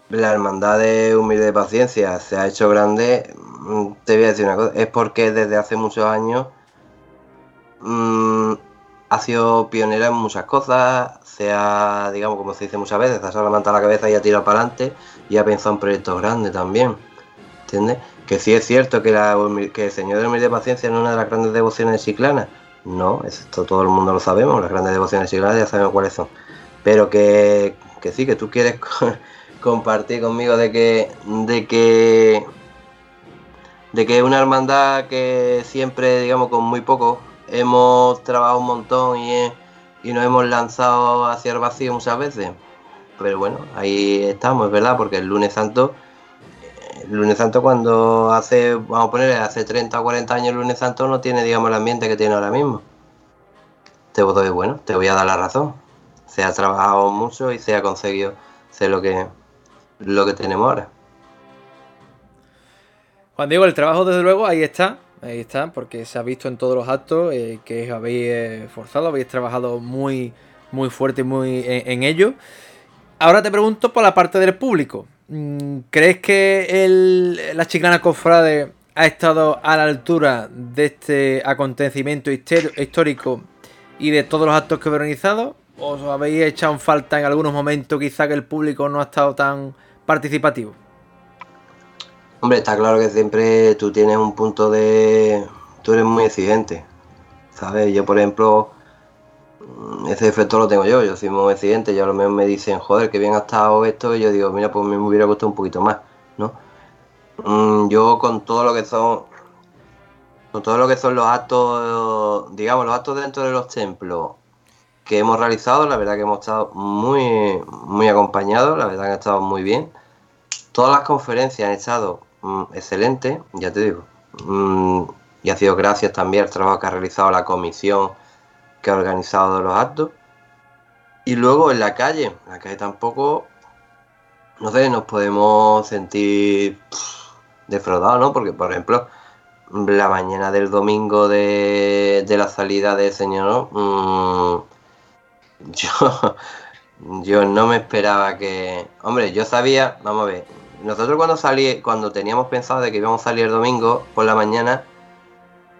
la hermandad de humilde de paciencia se ha hecho grande, mm, te voy a decir una cosa. Es porque desde hace muchos años mmm, sido pionera en muchas cosas, se ha, digamos, como se dice muchas veces, ha levantado la cabeza y ha tirado para adelante y ha pensado en proyectos grandes también. ¿Entiendes? Que sí es cierto que, la, que el Señor de Humildad de Paciencia es una de las grandes devociones de. No, esto todo el mundo lo sabemos, las grandes devociones de ya sabemos cuáles son. Pero que, que sí, que tú quieres compartir conmigo de que, de que, de que una hermandad que siempre, digamos, con muy poco hemos trabajado un montón y, y nos hemos lanzado hacia el vacío muchas veces. Pero bueno, ahí estamos, es verdad, porque el lunes santo, el lunes santo cuando hace, vamos a poner, hace 30 o 40 años el lunes santo no tiene, digamos, el ambiente que tiene ahora mismo. Te voy, bueno, te voy a dar la razón. Se ha trabajado mucho y se ha conseguido ser lo que, lo que tenemos ahora. Juan Diego, el trabajo desde luego ahí está, ahí está, porque se ha visto en todos los actos eh, que habéis eh, forzado, habéis trabajado muy, muy fuerte muy en, ello. Ahora te pregunto por la parte del público. Mm, ¿Crees que el, la Chiclana Cofrade ha estado a la altura de este acontecimiento histórico y de todos los actos que he organizado? ¿Os habéis echado en falta en algunos momentos quizá que el público no ha estado tan participativo? Hombre, está claro que siempre tú tienes un punto de... Tú eres muy exigente, ¿sabes? Yo, por ejemplo, ese efecto lo tengo yo, yo soy muy exigente, yo a lo mejor me dicen, joder, que bien ha estado esto, y yo digo, mira, pues me hubiera gustado un poquito más, ¿no? Mm, yo con todo lo que son... Con todo lo que son los actos, digamos, los actos dentro de los templos que hemos realizado, la verdad que hemos estado muy, muy acompañados, la verdad que han estado muy bien. Todas las conferencias han estado Mm, excelente, ya te digo. Mm, y ha sido gracias también al trabajo que ha realizado la comisión que ha organizado los actos. Y luego en la calle, la calle tampoco, no sé, nos podemos sentir defraudados, ¿no? Porque, por ejemplo, la mañana del domingo de, la salida del Señor, mmm, yo, yo no me esperaba que... Hombre, yo sabía, vamos a ver, nosotros cuando salí, cuando teníamos pensado de que íbamos a salir el domingo por la mañana,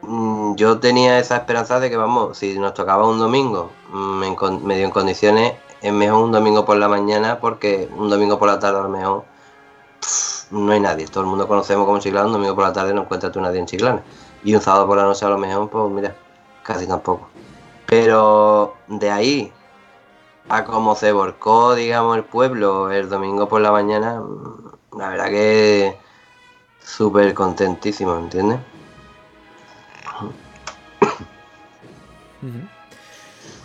mm, yo tenía esa esperanza de que vamos, si nos tocaba un domingo mm, medio en condiciones, es mejor un domingo por la mañana porque un domingo por la tarde a lo mejor no hay nadie. Todo el mundo conocemos como Chiclana, un domingo por la tarde no encuentras tú nadie en Chiclana. Y un sábado por la noche a lo mejor, pues mira, casi tampoco. Pero de ahí a cómo se volcó, digamos, el pueblo el domingo por la mañana, la verdad que súper contentísimo, ¿entiendes?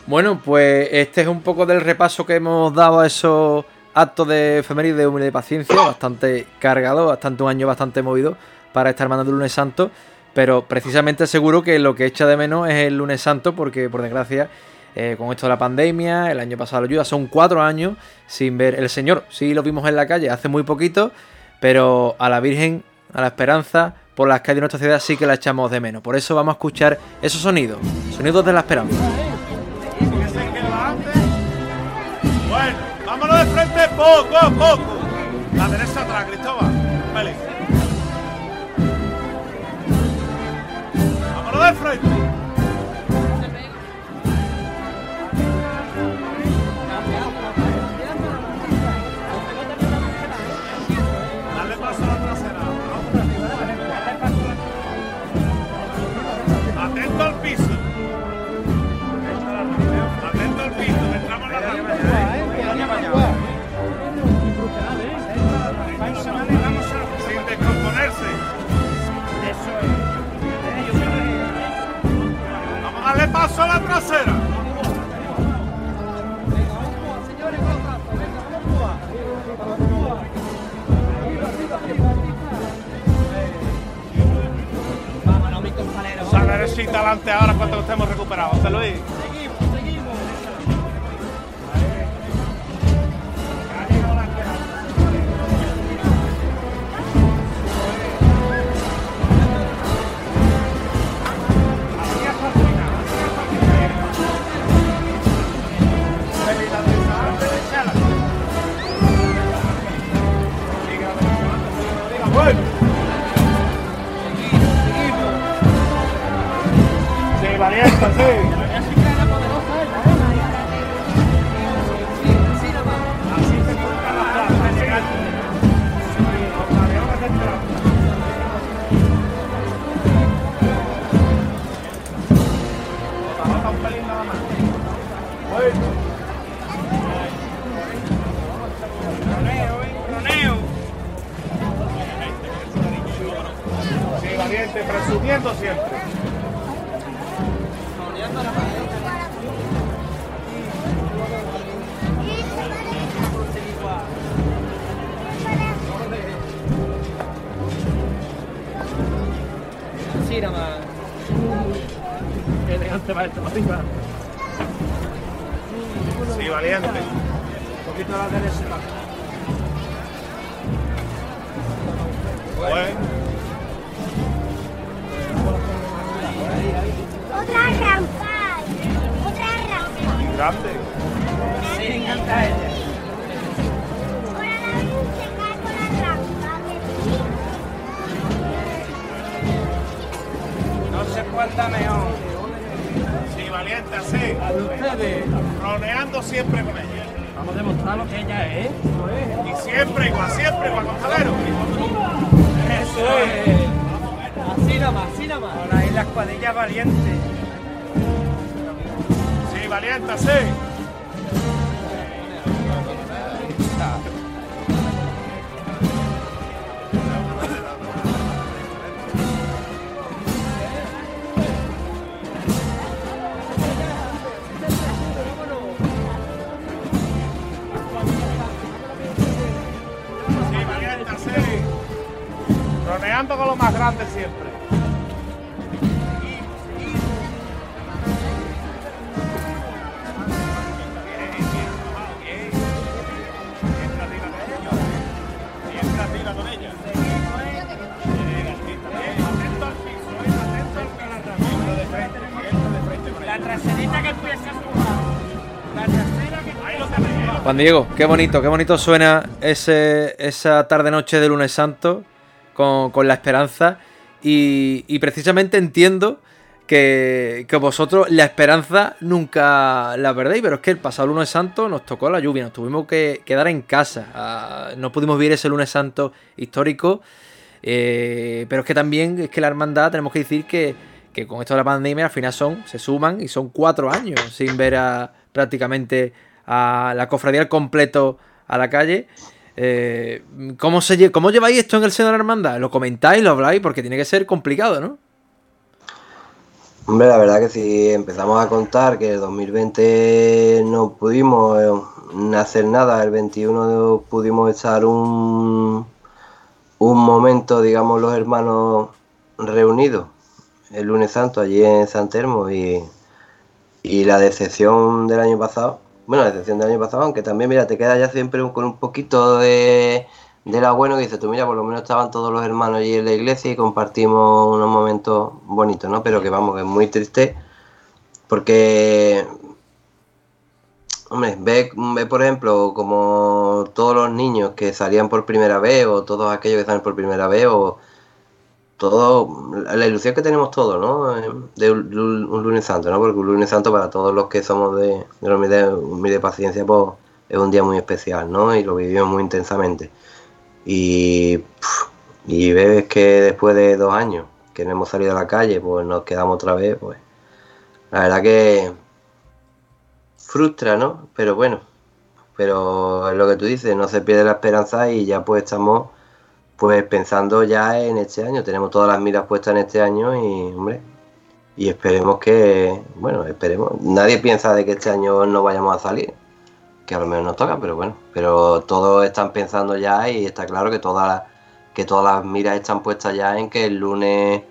Bueno, pues este es un poco del repaso que hemos dado a esos actos de efeméride de humildad y paciencia, bastante cargado, bastante un año bastante movido para estar mandando el lunes santo, pero precisamente seguro que lo que echa de menos es el lunes santo, porque por desgracia eh, con esto de la pandemia, el año pasado lo ayuda, son cuatro años sin ver el Señor. Sí lo vimos en la calle hace muy poquito, pero a la Virgen, a la Esperanza, por las calles de nuestra ciudad sí que la echamos de menos. Por eso vamos a escuchar esos sonidos, sonidos de la Esperanza. Bueno, vámonos de frente poco a poco. La derecha atrás, Cristóbal. Vámonos de frente. Trasera. Vámonos, mi compañero. Ahora cuando estemos recuperados. José Luis. Yes, I do. Juan Diego, qué bonito, qué bonito suena esa tarde-noche de lunes santo con, la esperanza. Y, precisamente entiendo que, vosotros la esperanza nunca la perdéis, pero es que el pasado lunes santo nos tocó la lluvia, nos tuvimos que quedar en casa. Ah, no pudimos vivir ese lunes santo histórico. eh, pero es que también es que la hermandad tenemos que decir que, con esto de la pandemia al final son, se suman y son cuatro años sin ver prácticamente a la cofradía al completo a la calle. Eh, ¿cómo, se, ¿Cómo lleváis esto en el seno de la hermandad? ¿Lo comentáis, lo habláis? Porque tiene que ser complicado, ¿no? Hombre, la verdad que si empezamos a contar que el 2020 no pudimos eh, hacer nada, el 21 pudimos echar un, un momento, digamos, los hermanos reunidos el lunes santo allí en San Telmo y, y la decepción del año pasado, bueno, la decepción del año pasado, aunque también, mira, te queda ya siempre con un poquito de, de la bueno que dices tú, mira, por lo menos estaban todos los hermanos allí en la iglesia y compartimos unos momentos bonitos, ¿no? Pero que vamos, que es muy triste porque, hombre, ve, ve por ejemplo como todos los niños que salían por primera vez o todos aquellos que salen por primera vez o todo, la ilusión que tenemos todos, ¿no? Eh, De un, un- un lunes santo, ¿no? Porque un lunes santo para todos los que somos de, de humilde, humilde paciencia, pues es un día muy especial, ¿no? Y lo vivimos muy intensamente. Y, y ves que después de dos años que no hemos salido a la calle, pues nos quedamos otra vez, pues la verdad que frustra, ¿no? Pero bueno, pero es lo que tú dices, no se pierde la esperanza y ya pues estamos pues pensando ya en este año, tenemos todas las miras puestas en este año y hombre, y esperemos que, bueno, esperemos, nadie piensa de que este año no vayamos a salir, que a lo mejor nos toca, pero bueno, pero todos están pensando ya y está claro que todas las, que todas las miras están puestas ya en que el lunes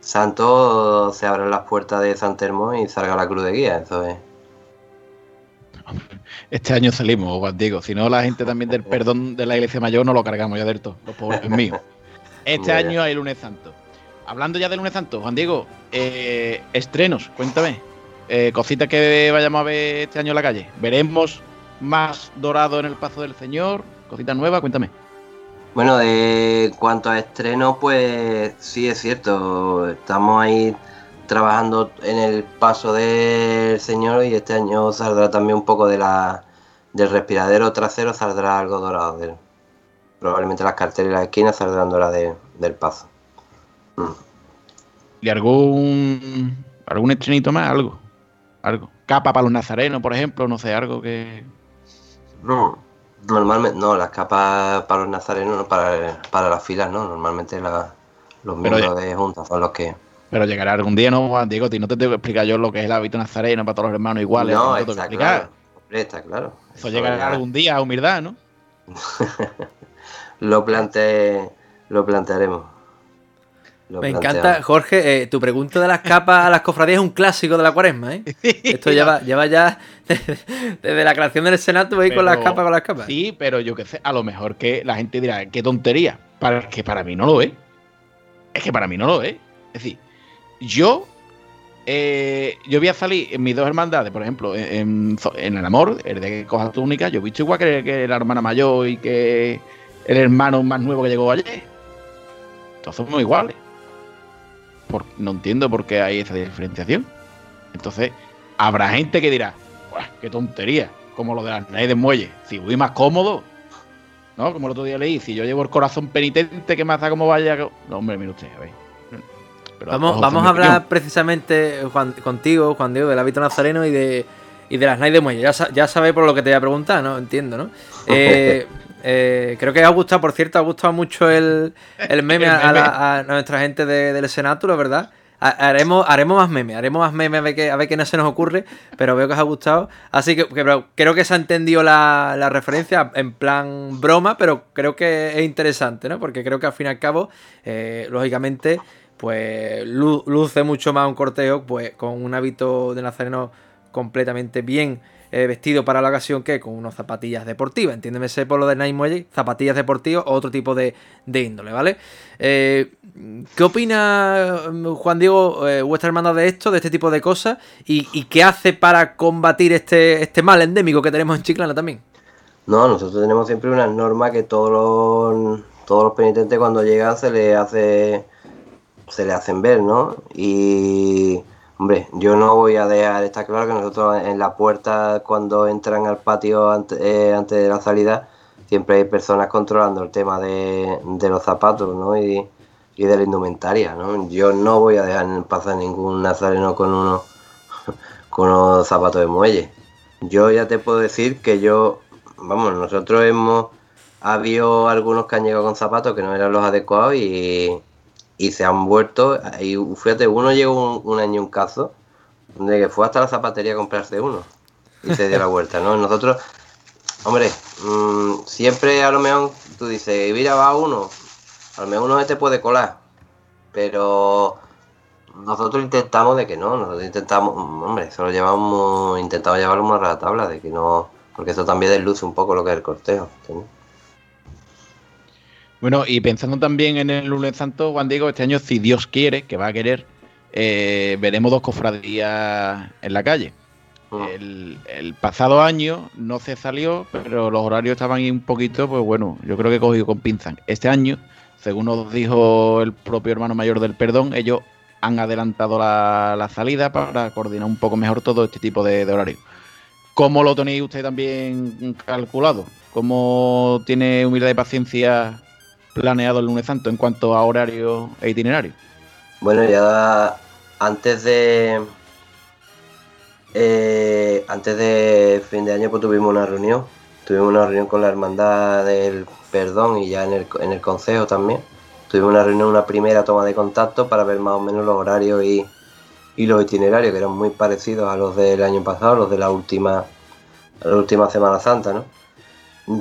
santo se abran las puertas de San Telmo y salga la cruz de guía, eso es. Este año salimos, Juan Diego. Si no, la gente también del perdón de la iglesia mayor no lo cargamos ya del todo. Los pobres míos. Este año hay lunes santo. Hablando ya de lunes santo, Juan Diego, eh, estrenos, cuéntame. Eh, cositas que vayamos a ver este año en la calle. ¿Veremos más dorado en el paso del Señor? ¿Cositas nuevas? Cuéntame. Bueno, de cuanto a estreno, pues sí es cierto, estamos ahí trabajando en el paso del señor y este año saldrá también un poco de la del respiradero trasero, saldrá algo dorado. del- probablemente las carteles y las esquinas saldrán doradas de- del paso. ¿Y algún algún estrenito más? ¿Algo? Algo. Capa para los nazarenos, por ejemplo, no sé, algo que. No, normalmente, no, las capas para los nazarenos, no, para, para las filas, no. Normalmente la- los miembros de junta son los que. Pero llegará algún día, ¿no, Juan Diego? no te tengo que explicar yo lo que es el hábito nazareno para todos los hermanos iguales. no, está claro. Hombre, está claro. Eso llegará ya algún día, humildad, ¿no? Lo, plante, lo plantearemos. Lo Me planteamos. encanta, Jorge, eh, tu pregunta de las capas a las cofradías es un clásico de la cuaresma, ¿eh? Esto lleva, lleva ya desde la creación del Senado ahí con las Pero- capas, con las capas. Sí, pero yo qué sé, a lo mejor que la gente dirá, qué tontería. Para, que para mí no lo es. Es que para mí no lo es. Es decir, yo. eh, yo voy a salir en mis dos hermandades, por ejemplo, en, el amor, el de que cojas túnica, yo he visto igual que, que la hermana mayor y que el hermano más nuevo que llegó ayer. Todos somos iguales. Por- no entiendo por qué hay esa diferenciación. Entonces, habrá gente que dirá, "Buah, qué tontería, como lo de las naves de muelle. Si voy más cómodo, ¿no? Como el otro día leí, si yo llevo el corazón penitente, ¿qué más da cómo vaya? No, hombre, mire usted, a ver. Pero Vamos, vamos a hablar opinión. precisamente Juan, contigo, Juan Diego, del hábito nazareno y de, y de las Night de Muelle. Ya, ya sabéis por lo que te voy a preguntar, ¿no? Entiendo, ¿no? Eh, eh, creo que ha gustado, por cierto, ha gustado mucho el, el meme, El a, meme. la- a nuestra gente de- del Senato, la verdad. Ha- Haremos, haremos más memes, haremos más memes a ver, qué, a ver qué no se nos ocurre, pero veo que os ha gustado. Así que, creo que se ha entendido la, la referencia en plan broma, pero creo que es interesante, ¿no? Porque creo que al fin y al cabo, eh, lógicamente, pues lu- luce mucho más un cortejo pues con un hábito de nazareno completamente bien eh, vestido para la ocasión que con unas zapatillas deportivas. Entiéndeme por lo de Night Muelle, zapatillas deportivas o otro tipo de, de índole, ¿vale? Eh, ¿Qué opina mm, Juan Diego, eh, vuestra hermandad de esto, de este tipo de cosas? ¿Y, y qué hace para combatir este, este mal endémico que tenemos en Chiclana también? No, nosotros tenemos siempre una norma que todos los, todos los penitentes cuando llegan se les hace se le hacen ver, ¿no? Y hombre, yo no voy a dejar, está claro que nosotros en la puerta cuando entran al patio ante- eh, antes de la salida, siempre hay personas controlando el tema de, de los zapatos, ¿no? Y, y de la indumentaria, ¿no? Yo no voy a dejar pasar ningún nazareno con unos con unos zapatos de muelle. Yo ya te puedo decir que yo, vamos, nosotros hemos, ha habido algunos que han llegado con zapatos que no eran los adecuados y, y se han vuelto, y fíjate, uno llegó un, año un caso, de que fue hasta la zapatería a comprarse uno y se dio la vuelta, ¿no? Nosotros, hombre, mm, siempre a lo mejor tú dices, mira, va uno, a lo mejor uno te puede colar, pero nosotros intentamos de que no, nosotros intentamos, hombre, solo llevamos, intentamos llevarlo más a la tabla, de que no, porque eso también desluce un poco lo que es el cortejo. Bueno, y pensando también en el lunes santo, Juan Diego, este año, si Dios quiere, que va a querer, eh, veremos dos cofradías en la calle. El, el pasado año no se salió, pero los horarios estaban ahí un poquito, pues bueno, yo creo que cogido con pinzas. Este año, según nos dijo el propio hermano mayor del perdón, ellos han adelantado la, la salida para coordinar un poco mejor todo este tipo de, de horarios. ¿Cómo lo tenéis usted también calculado? ¿Cómo tiene humildad y paciencia planeado el lunes santo en cuanto a horario e itinerario? Bueno, ya antes de eh, antes de fin de año pues tuvimos una reunión, tuvimos una reunión con la hermandad del perdón y ya en el, en el consejo también. Tuvimos una reunión, una primera toma de contacto para ver más o menos los horarios y, y los itinerarios que eran muy parecidos a los del año pasado, los de la última, la última Semana Santa, ¿no?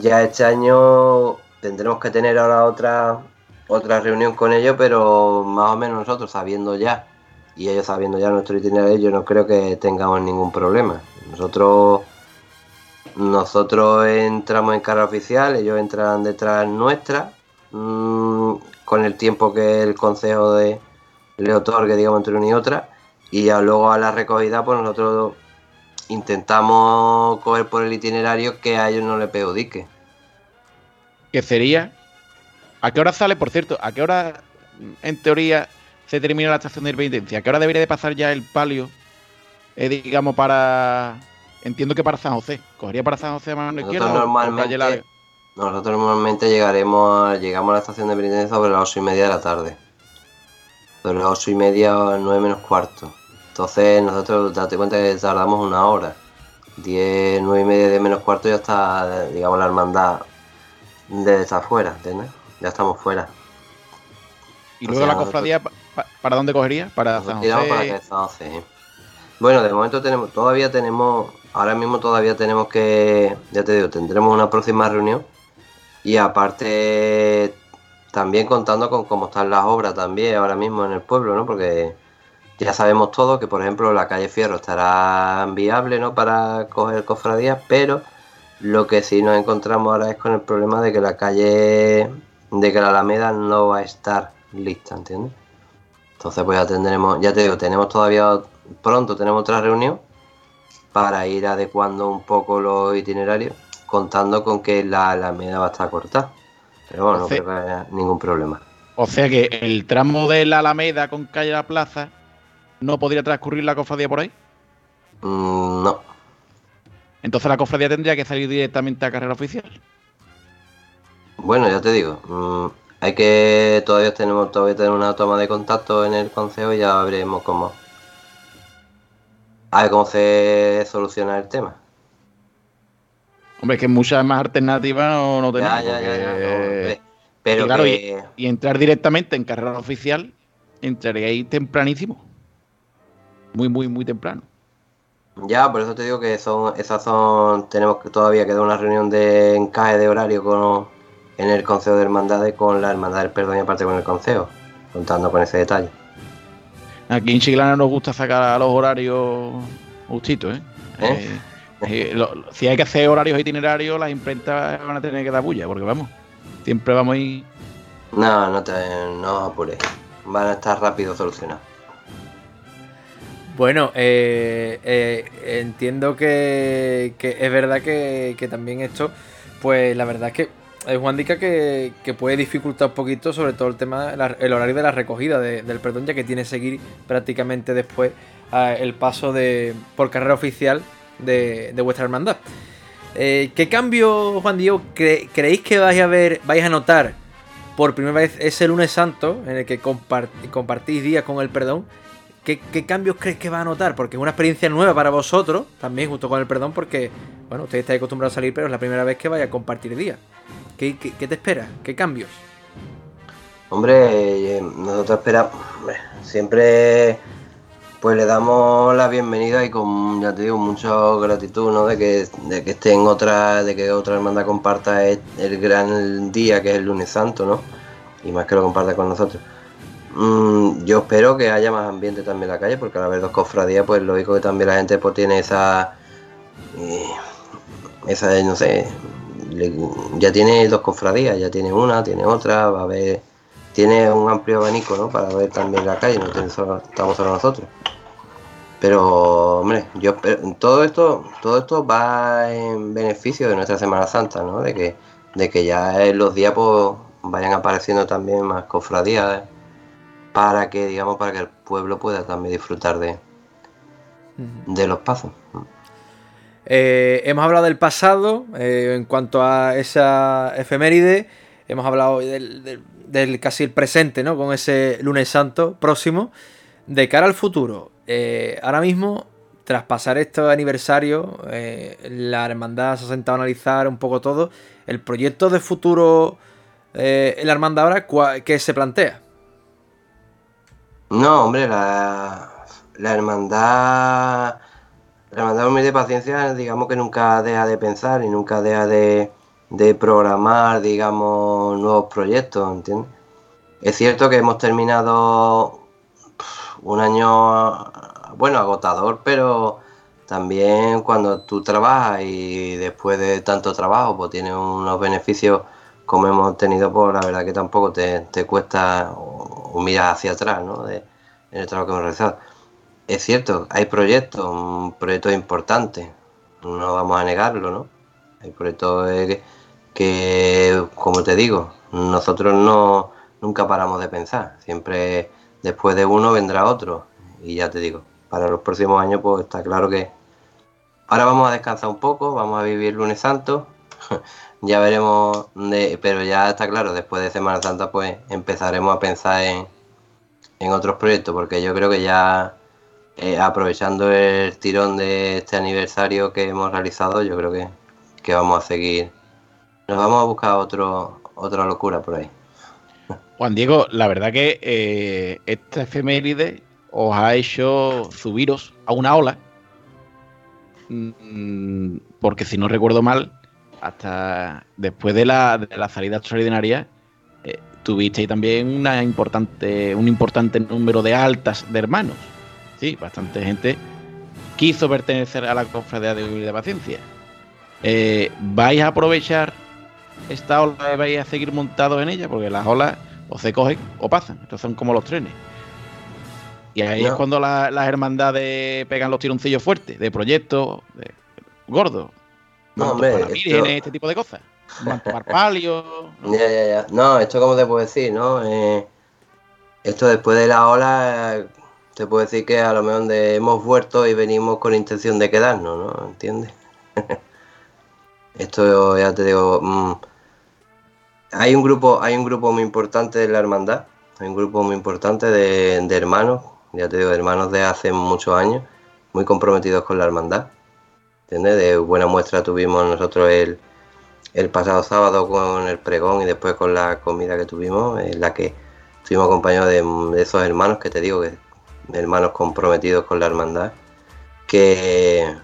Ya este año tendremos que tener ahora otra otra reunión con ellos, pero más o menos nosotros sabiendo ya y ellos sabiendo ya nuestro itinerario, yo no creo que tengamos ningún problema. Nosotros nosotros entramos en carga oficial, ellos entran detrás nuestra, mm, con el tiempo que el consejo de, le otorgue, digamos, entre una y otra, y ya luego a la recogida, pues nosotros intentamos coger por el itinerario que a ellos no le perjudique. Que sería. ¿A qué hora sale, por cierto? ¿A qué hora, en teoría, se termina la estación de penitencia? ¿A qué hora debería de pasar ya el palio? eh, digamos, para. Entiendo que para San José. ¿Cogería para San José a mano Nosotros izquierda? normalmente, nosotros normalmente llegaremos a- llegamos a la estación de penitencia sobre las ocho y media de la tarde. Sobre las ocho y media o nueve menos cuarto. Entonces nosotros, date cuenta que tardamos una hora. 10, 9 y media de menos cuarto ya está, digamos, la hermandad de estar fuera, ¿entiendes? Ya estamos fuera. ¿Y O luego sea, la nosotros- cofradía, pa- pa- para dónde cogería? Para San para José. que San José, sí. Bueno, de momento tenemos, todavía tenemos, ahora mismo todavía tenemos que, ya te digo, tendremos una próxima reunión y aparte también contando con cómo están las obras también ahora mismo en el pueblo, ¿no? Porque ya sabemos todos que, por ejemplo, la calle Fierro estará viable, ¿no? Para coger cofradías, pero lo que sí nos encontramos ahora es con el problema de que la calle, de que la Alameda no va a estar lista, ¿entiendes? Entonces pues ya tendremos, ya te digo, tenemos todavía pronto tenemos otra reunión para ir adecuando un poco los itinerarios, contando con que la Alameda va a estar cortada. Pero bueno, no creo que haya ningún problema. O sea que el tramo de la Alameda con calle La Plaza no podría transcurrir la cofradía por ahí. Mm, no. Entonces la cofradía tendría que salir directamente a carrera oficial. Bueno, ya te digo, mm, hay que todavía tenemos todavía tenemos una toma de contacto en el consejo y ya veremos cómo a ver cómo se soluciona el tema. Hombre, es que muchas más alternativas no, no tenemos. Ya, no. Pero y claro, que- y, y entrar directamente en carrera oficial, entraríais tempranísimo. Muy, muy, muy temprano. Ya, por eso te digo que son, esas son, tenemos que todavía queda una reunión de encaje de horario con, en el Consejo de Hermandades con la Hermandad del Perdón y aparte con el Consejo, contando con ese detalle. Aquí en Chiclana nos gusta sacar a los horarios justitos, ¿eh? Eh, eh, lo- lo- si hay que hacer horarios itinerarios, las imprentas van a tener que dar bulla, porque vamos, siempre vamos a ir. No, no te no apures, van a estar rápido solucionados. Bueno, eh, eh, entiendo que, es verdad que, también esto, pues la verdad es que es Juan Dica que, que puede dificultar un poquito, sobre todo el tema, el horario de la recogida de- del perdón, ya que tiene que seguir prácticamente después el paso de por carrera oficial de, de vuestra hermandad. Eh, ¿Qué cambio, Juan Diego, cre- creéis que vais a ver, vais a notar por primera vez ese lunes santo en el que compart- compartís días con el perdón? ¿Qué, cambios crees que va a notar? Porque es una experiencia nueva para vosotros, también junto con el perdón, porque, bueno, ustedes estáis acostumbrados a salir, pero es la primera vez que vais a compartir días. ¿Qué, te espera? ¿Qué cambios? Hombre, eh, nosotros esperamos, siempre pues le damos la bienvenida y con, ya te digo, mucha gratitud, ¿no? De que, de que esté en otra, de que otra hermandad comparta el, el gran día que es el lunes santo, ¿no? Y más que lo comparta con nosotros. Mm, yo espero que haya más ambiente también en la calle, porque al haber dos cofradías, pues lógico que también la gente pues tiene esa, eh, esa, no sé, ya tiene dos cofradías, ya tiene una, tiene otra, va a haber, tiene un amplio abanico, ¿no? Para ver también la calle, no estamos solo nosotros. Pero, hombre, yo todo esto, todo esto va en beneficio de nuestra Semana Santa, ¿no? De que, de que ya en los días pues, vayan apareciendo también más cofradías para que, digamos, para que el pueblo pueda también disfrutar de, de los pasos. Eh, hemos hablado del pasado eh, en cuanto a esa efeméride. Hemos hablado del, del- del casi el presente, ¿no? Con ese lunes santo próximo. De cara al futuro, eh, ahora mismo, tras pasar este aniversario, la hermandad se ha sentado a analizar un poco todo. El proyecto de futuro en la hermandad ahora, ¿cuál- ¿qué se plantea? No, hombre, la, hermandad, la hermandad humilde de paciencia, digamos que nunca deja de pensar y nunca deja de, de programar, digamos, nuevos proyectos, ¿entiendes? Es cierto que hemos terminado un año, bueno, agotador, pero también cuando tú trabajas y después de tanto trabajo, pues tienes unos beneficios como hemos tenido, pues la verdad que tampoco te, te cuesta o mirar hacia atrás, ¿no? En el trabajo que hemos realizado. Es cierto, hay proyectos, un proyectos importantes, no vamos a negarlo, ¿no? Hay proyectos que, que, como te digo, nosotros no nunca paramos de pensar, siempre después de uno vendrá otro, y ya te digo, para los próximos años pues está claro que ahora vamos a descansar un poco, vamos a vivir lunes santo, ya veremos, de- pero ya está claro, después de Semana Santa pues empezaremos a pensar en, en otros proyectos, porque yo creo que ya eh, aprovechando el tirón de este aniversario que hemos realizado, yo creo que, que vamos a seguir. Nos vamos a buscar otro, otra locura por ahí. Juan Diego, la verdad que eh, esta efeméride os ha hecho subiros a una ola. Mm, Porque si no recuerdo mal, hasta después de la, de la salida extraordinaria, eh, tuvisteis también una importante, un importante número de altas de hermanos. Sí, bastante gente quiso pertenecer a la cofradía de Paciencia. Eh, ¿Vais a aprovechar esta ola y vais a seguir montados en ella? Porque las olas o se cogen o pasan. Estos son como los trenes. Y ahí es cuando la- las hermandades pegan los tironcillos fuertes, de proyectos de- gordos. No, hombre, esto- este tipo de cosas. Manto para palio. Ya, ya, ya. No, esto como te puedo decir, ¿no? Eh, esto después de la ola, te puedo decir que a lo mejor de- hemos vuelto y venimos con intención de quedarnos, ¿no? ¿Entiendes? esto ya te digo, mm, hay un grupo, hay un grupo muy importante de la hermandad, hay un grupo muy importante de, de hermanos, ya te digo, hermanos de hace muchos años, muy comprometidos con la hermandad. ¿Entiendes? De buena muestra tuvimos nosotros el, el pasado sábado con el pregón y después con la comida que tuvimos, en la que estuvimos acompañados de, esos hermanos que te digo, que hermanos comprometidos con la hermandad, que,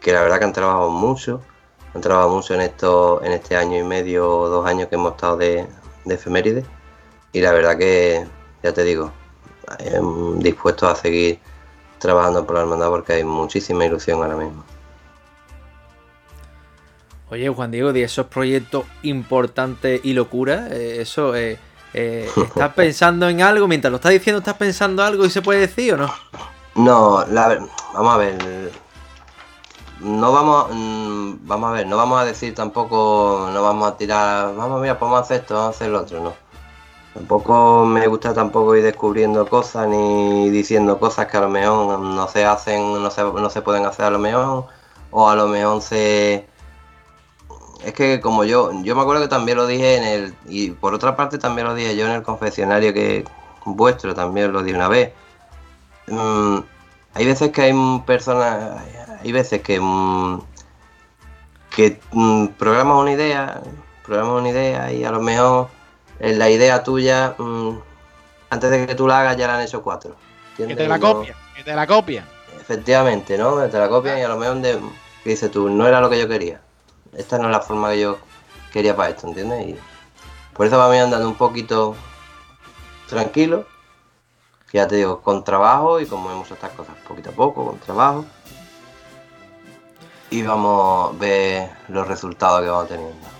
que la verdad que han trabajado mucho, han trabajado mucho en esto, en este año y medio dos años que hemos estado de, de efeméride, y la verdad que, ya te digo, em, dispuestos a seguir trabajando por la hermandad porque hay muchísima ilusión ahora mismo. Oye, Juan Diego, de esos proyectos importantes y locura, eh, eso, eh, eh, ¿estás pensando en algo? Mientras lo estás diciendo, ¿estás pensando algo y se puede decir o no? No, la vamos a ver. No vamos, mm, vamos a ver, no vamos a decir tampoco, no vamos a tirar, vamos, mira, pues vamos a hacer esto, vamos a hacer lo otro, no. Tampoco me gusta tampoco ir descubriendo cosas ni diciendo cosas que a lo mejor no se hacen, no se, no se pueden hacer a lo mejor, o a lo mejor se... Es que como yo, yo me acuerdo que también lo dije en el, y por otra parte también lo dije yo en el confesionario que vuestro, también lo dije una vez. Mm, hay veces que hay personas, hay veces que mm, que mm, programas una idea, programas una idea y a lo mejor la idea tuya mm, antes de que tú la hagas ya la han hecho cuatro. Que ¿entiendes? te la no- copia, que te la copia. Efectivamente, ¿no? Te la copian y a lo mejor de, que dices tú, no era lo que yo quería. Esta no es la forma que yo quería para esto, ¿entiendes? Y por eso vamos andando un poquito tranquilo. Ya te digo, con trabajo y como vemos estas cosas, poquito a poco, con trabajo. Y vamos a ver los resultados que vamos teniendo.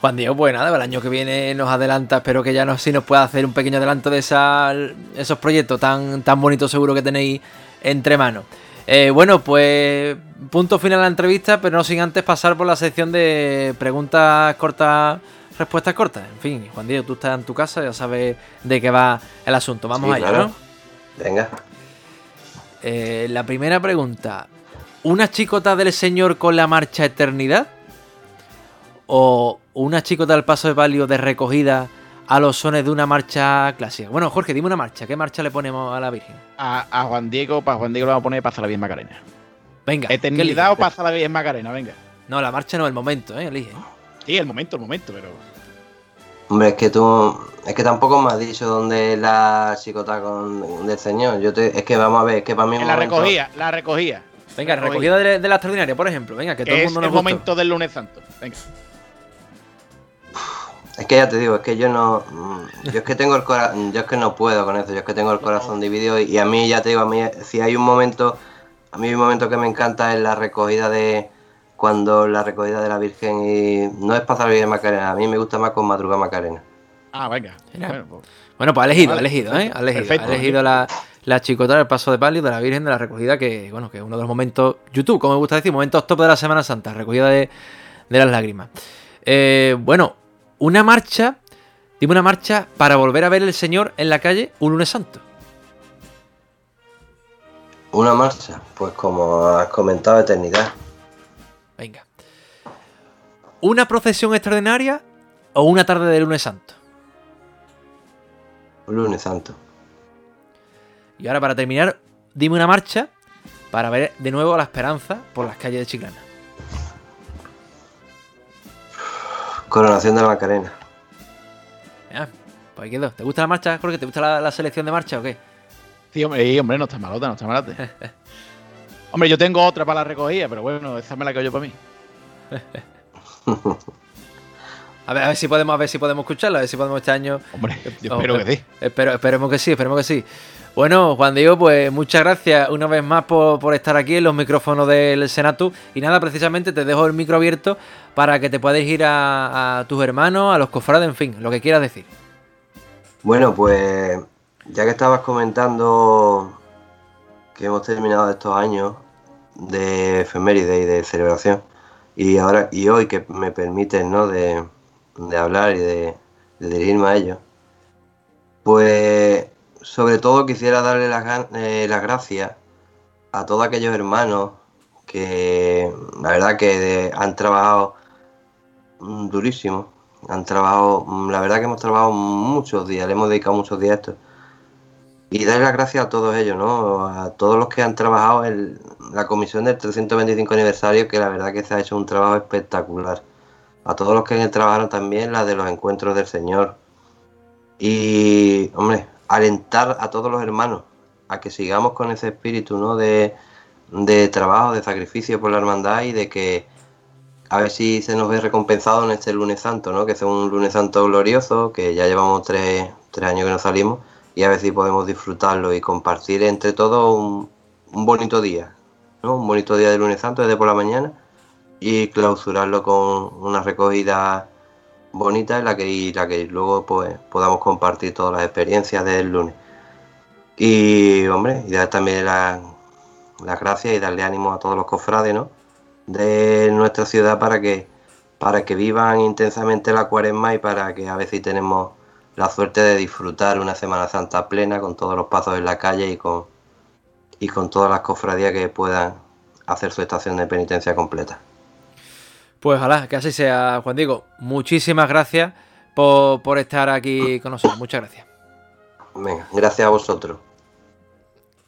Juan Diego, pues nada, el año que viene nos adelanta, espero que ya no, sí nos pueda hacer un pequeño adelanto de esa, esos proyectos tan, tan bonitos seguro que tenéis entre manos. Eh, bueno, pues punto final a la entrevista, pero no sin antes pasar por la sección de preguntas cortas, respuestas cortas. En fin, Juan Diego, tú estás en tu casa, ya sabes de qué va el asunto. Vamos Sí, allá, claro. ¿no? Venga. Eh, la primera pregunta. ¿Una chicota del Señor con la marcha Eternidad? ¿O una chicota del paso de palio de recogida a los sones de una marcha clásica? Bueno, Jorge, dime una marcha. ¿Qué marcha le ponemos a la Virgen? A, a Juan Diego, para Juan Diego le vamos a poner Pasa la Bien Macarena. Venga. ¿qué Eternidad o? Pasa la Bien Macarena, venga. No, la marcha no, el momento, ¿eh? Elige. Sí, el momento, el momento, pero. Hombre, es que tú, es que tampoco me has dicho dónde es la chicota con, del señor. Yo te, es que vamos a ver, es que para mí es En la momento- recogía, la recogía. Venga, recogida de, de la extraordinaria, por ejemplo. Venga, que todo el es mundo el nos gustó. momento del lunes santo. Venga. Es que ya te digo, es que yo no. Yo es que tengo el corazón. Yo es que no puedo con eso. Yo es que tengo el corazón dividido. Y, a mí, ya te digo, a mí, si hay un momento. A mí, hay un momento que me encanta es la recogida de. Cuando la recogida de la Virgen. Y no es pasar bien Macarena. A mí me gusta más con Madrugada Macarena. Ah, venga. Bueno, pues, Bueno, pues ha elegido, ha elegido, ¿eh? Ha elegido, Perfecto. ha elegido la, la chicota del paso de palio de la Virgen de la Recogida, que, bueno, que es uno de los momentos, YouTube, como me gusta decir, momentos top de la Semana Santa, recogida de, de las lágrimas. Eh, bueno, una marcha, dime una marcha para volver a ver el Señor en la calle un lunes santo. Una marcha, pues como has comentado, eternidad. Venga. ¿Una procesión extraordinaria o una tarde de lunes santo? Un lunes santo. Y ahora para terminar, dime una marcha para ver de nuevo la esperanza por las calles de Chiclana. Coronación de la Macarena. Ya, pues ahí quedó. ¿Te gusta la marcha, Jorge? ¿Te gusta la, la selección de marcha o qué? Sí, hombre, sí, hombre, no está malota, no está malota. hombre, yo tengo otra para la recogida, pero bueno, esa me la quedo yo para mí. A ver, a ver si podemos, a ver si podemos escucharla, a ver si podemos este año. Hombre, yo espero que sí. Espero, esperemos que sí, esperemos que sí. Bueno, Juan Diego, pues muchas gracias una vez más por, por estar aquí en los micrófonos del Senatu. Y nada, precisamente te dejo el micro abierto para que te puedas ir a, tus hermanos, a los cofrades, en fin, lo que quieras decir. Bueno, pues ya que estabas comentando que hemos terminado estos años de efeméride y de celebración, y ahora y hoy que me permiten ¿no? de, de hablar y de, de dirigirme a ellos, pues sobre todo quisiera darle eh, las gracias a todos aquellos hermanos que la verdad que han trabajado mm, durísimo, han trabajado, mm, la verdad que hemos trabajado muchos días, le hemos dedicado muchos días a esto. Y darle las gracias a todos ellos, ¿no? A todos los que han trabajado en la comisión del 325 aniversario, que la verdad que se ha hecho un trabajo espectacular. A todos los que trabajaron también la de los encuentros del Señor. Y, hombre, alentar a todos los hermanos a que sigamos con ese espíritu, ¿no? De, de trabajo, de sacrificio por la hermandad y de que a ver si se nos ve recompensado en este lunes santo, ¿no? Que sea un lunes santo glorioso, que ya llevamos tres, tres años que no salimos, y a ver si podemos disfrutarlo y compartir entre todos un, un bonito día, ¿no? Un bonito día de lunes santo desde por la mañana y clausurarlo con una recogida bonita en la que, y la que luego pues podamos compartir todas las experiencias del lunes. Y hombre, y dar también la- las gracias y darle ánimo a todos los cofrades, ¿no? de nuestra ciudad para que para que vivan intensamente la cuaresma y para que a si tenemos la suerte de disfrutar una Semana Santa plena con todos los pasos en la calle y con y con todas las cofradías que puedan hacer su estación de penitencia completa. Pues ojalá que así sea, Juan Diego. Muchísimas gracias por, por estar aquí con nosotros. Muchas gracias. Venga, gracias a vosotros.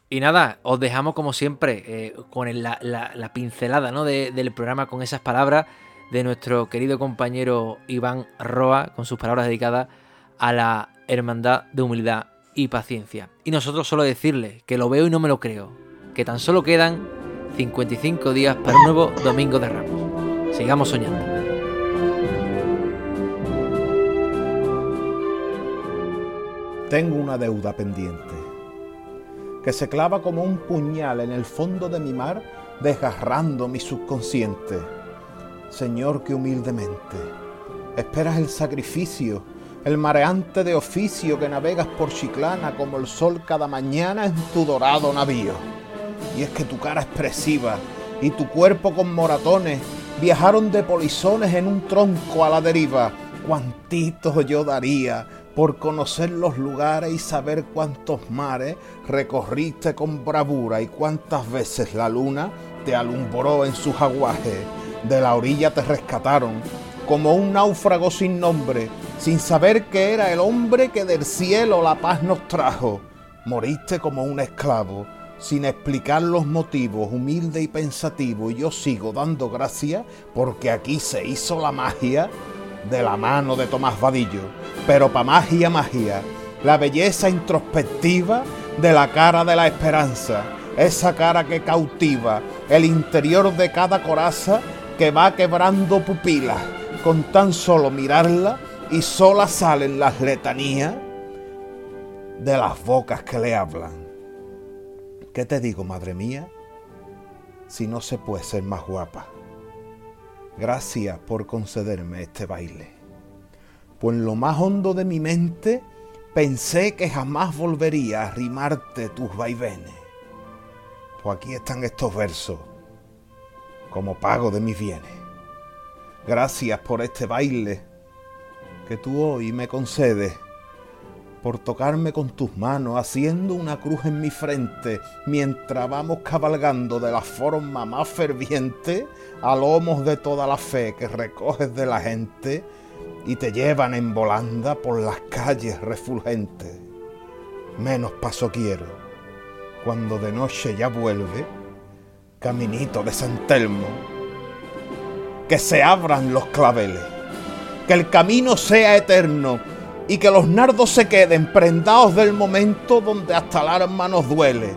Y nada, os dejamos como siempre eh, con el- la, la- la pincelada ¿no? de- del programa con esas palabras de nuestro querido compañero Iván Roa, con sus palabras dedicadas a la hermandad de humildad y paciencia. Y nosotros solo decirle que lo veo y no me lo creo, que tan solo quedan 55 días para un nuevo Domingo de Ramos. Sigamos soñando. Tengo una deuda pendiente que se clava como un puñal en el fondo de mi mar, desgarrando mi subconsciente. Señor, que humildemente esperas el sacrificio, el mareante de oficio que navegas por Chiclana como el sol cada mañana en tu dorado navío. Y es que tu cara expresiva y tu cuerpo con moratones viajaron de polizones en un tronco a la deriva. Cuantito yo daría por conocer los lugares y saber cuántos mares recorriste con bravura y cuántas veces la luna te alumbró en sus aguajes. De la orilla te rescataron como un náufrago sin nombre, sin saber que era el hombre que del cielo la paz nos trajo. Moriste como un esclavo, sin explicar los motivos, humilde y pensativo, yo sigo dando gracias porque aquí se hizo la magia de la mano de Tomás Vadillo. Pero pa' magia, magia, la belleza introspectiva de la cara de la esperanza, esa cara que cautiva el interior de cada coraza que va quebrando pupilas con tan solo mirarla y sola salen las letanías de las bocas que le hablan. ¿Qué te digo, madre mía? Si no se puede ser más guapa. Gracias por concederme este baile. Pues en lo más hondo de mi mente pensé que jamás volvería a rimarte tus vaivenes. Pues aquí están estos versos como pago de mis bienes. Gracias por este baile que tú hoy me concedes, por tocarme con tus manos, haciendo una cruz en mi frente, mientras vamos cabalgando de la forma más ferviente a lomos de toda la fe que recoges de la gente y te llevan en volanda por las calles refulgentes. Menos paso quiero, cuando de noche ya vuelve, caminito de San Telmo, que se abran los claveles, que el camino sea eterno y que los nardos se queden prendados del momento donde hasta el alma nos duele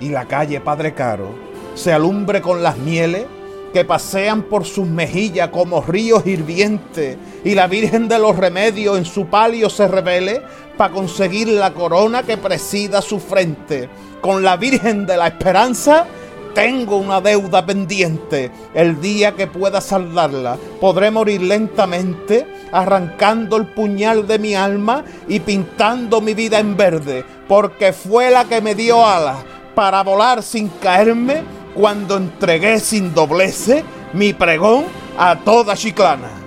y la calle Padre Caro se alumbre con las mieles que pasean por sus mejillas como ríos hirvientes y la Virgen de los Remedios en su palio se revele para conseguir la corona que presida su frente. Con la Virgen de la Esperanza tengo una deuda pendiente. El día que pueda saldarla, podré morir lentamente, arrancando el puñal de mi alma y pintando mi vida en verde, porque fue la que me dio alas para volar sin caerme cuando entregué sin doblece mi pregón a toda Chiclana.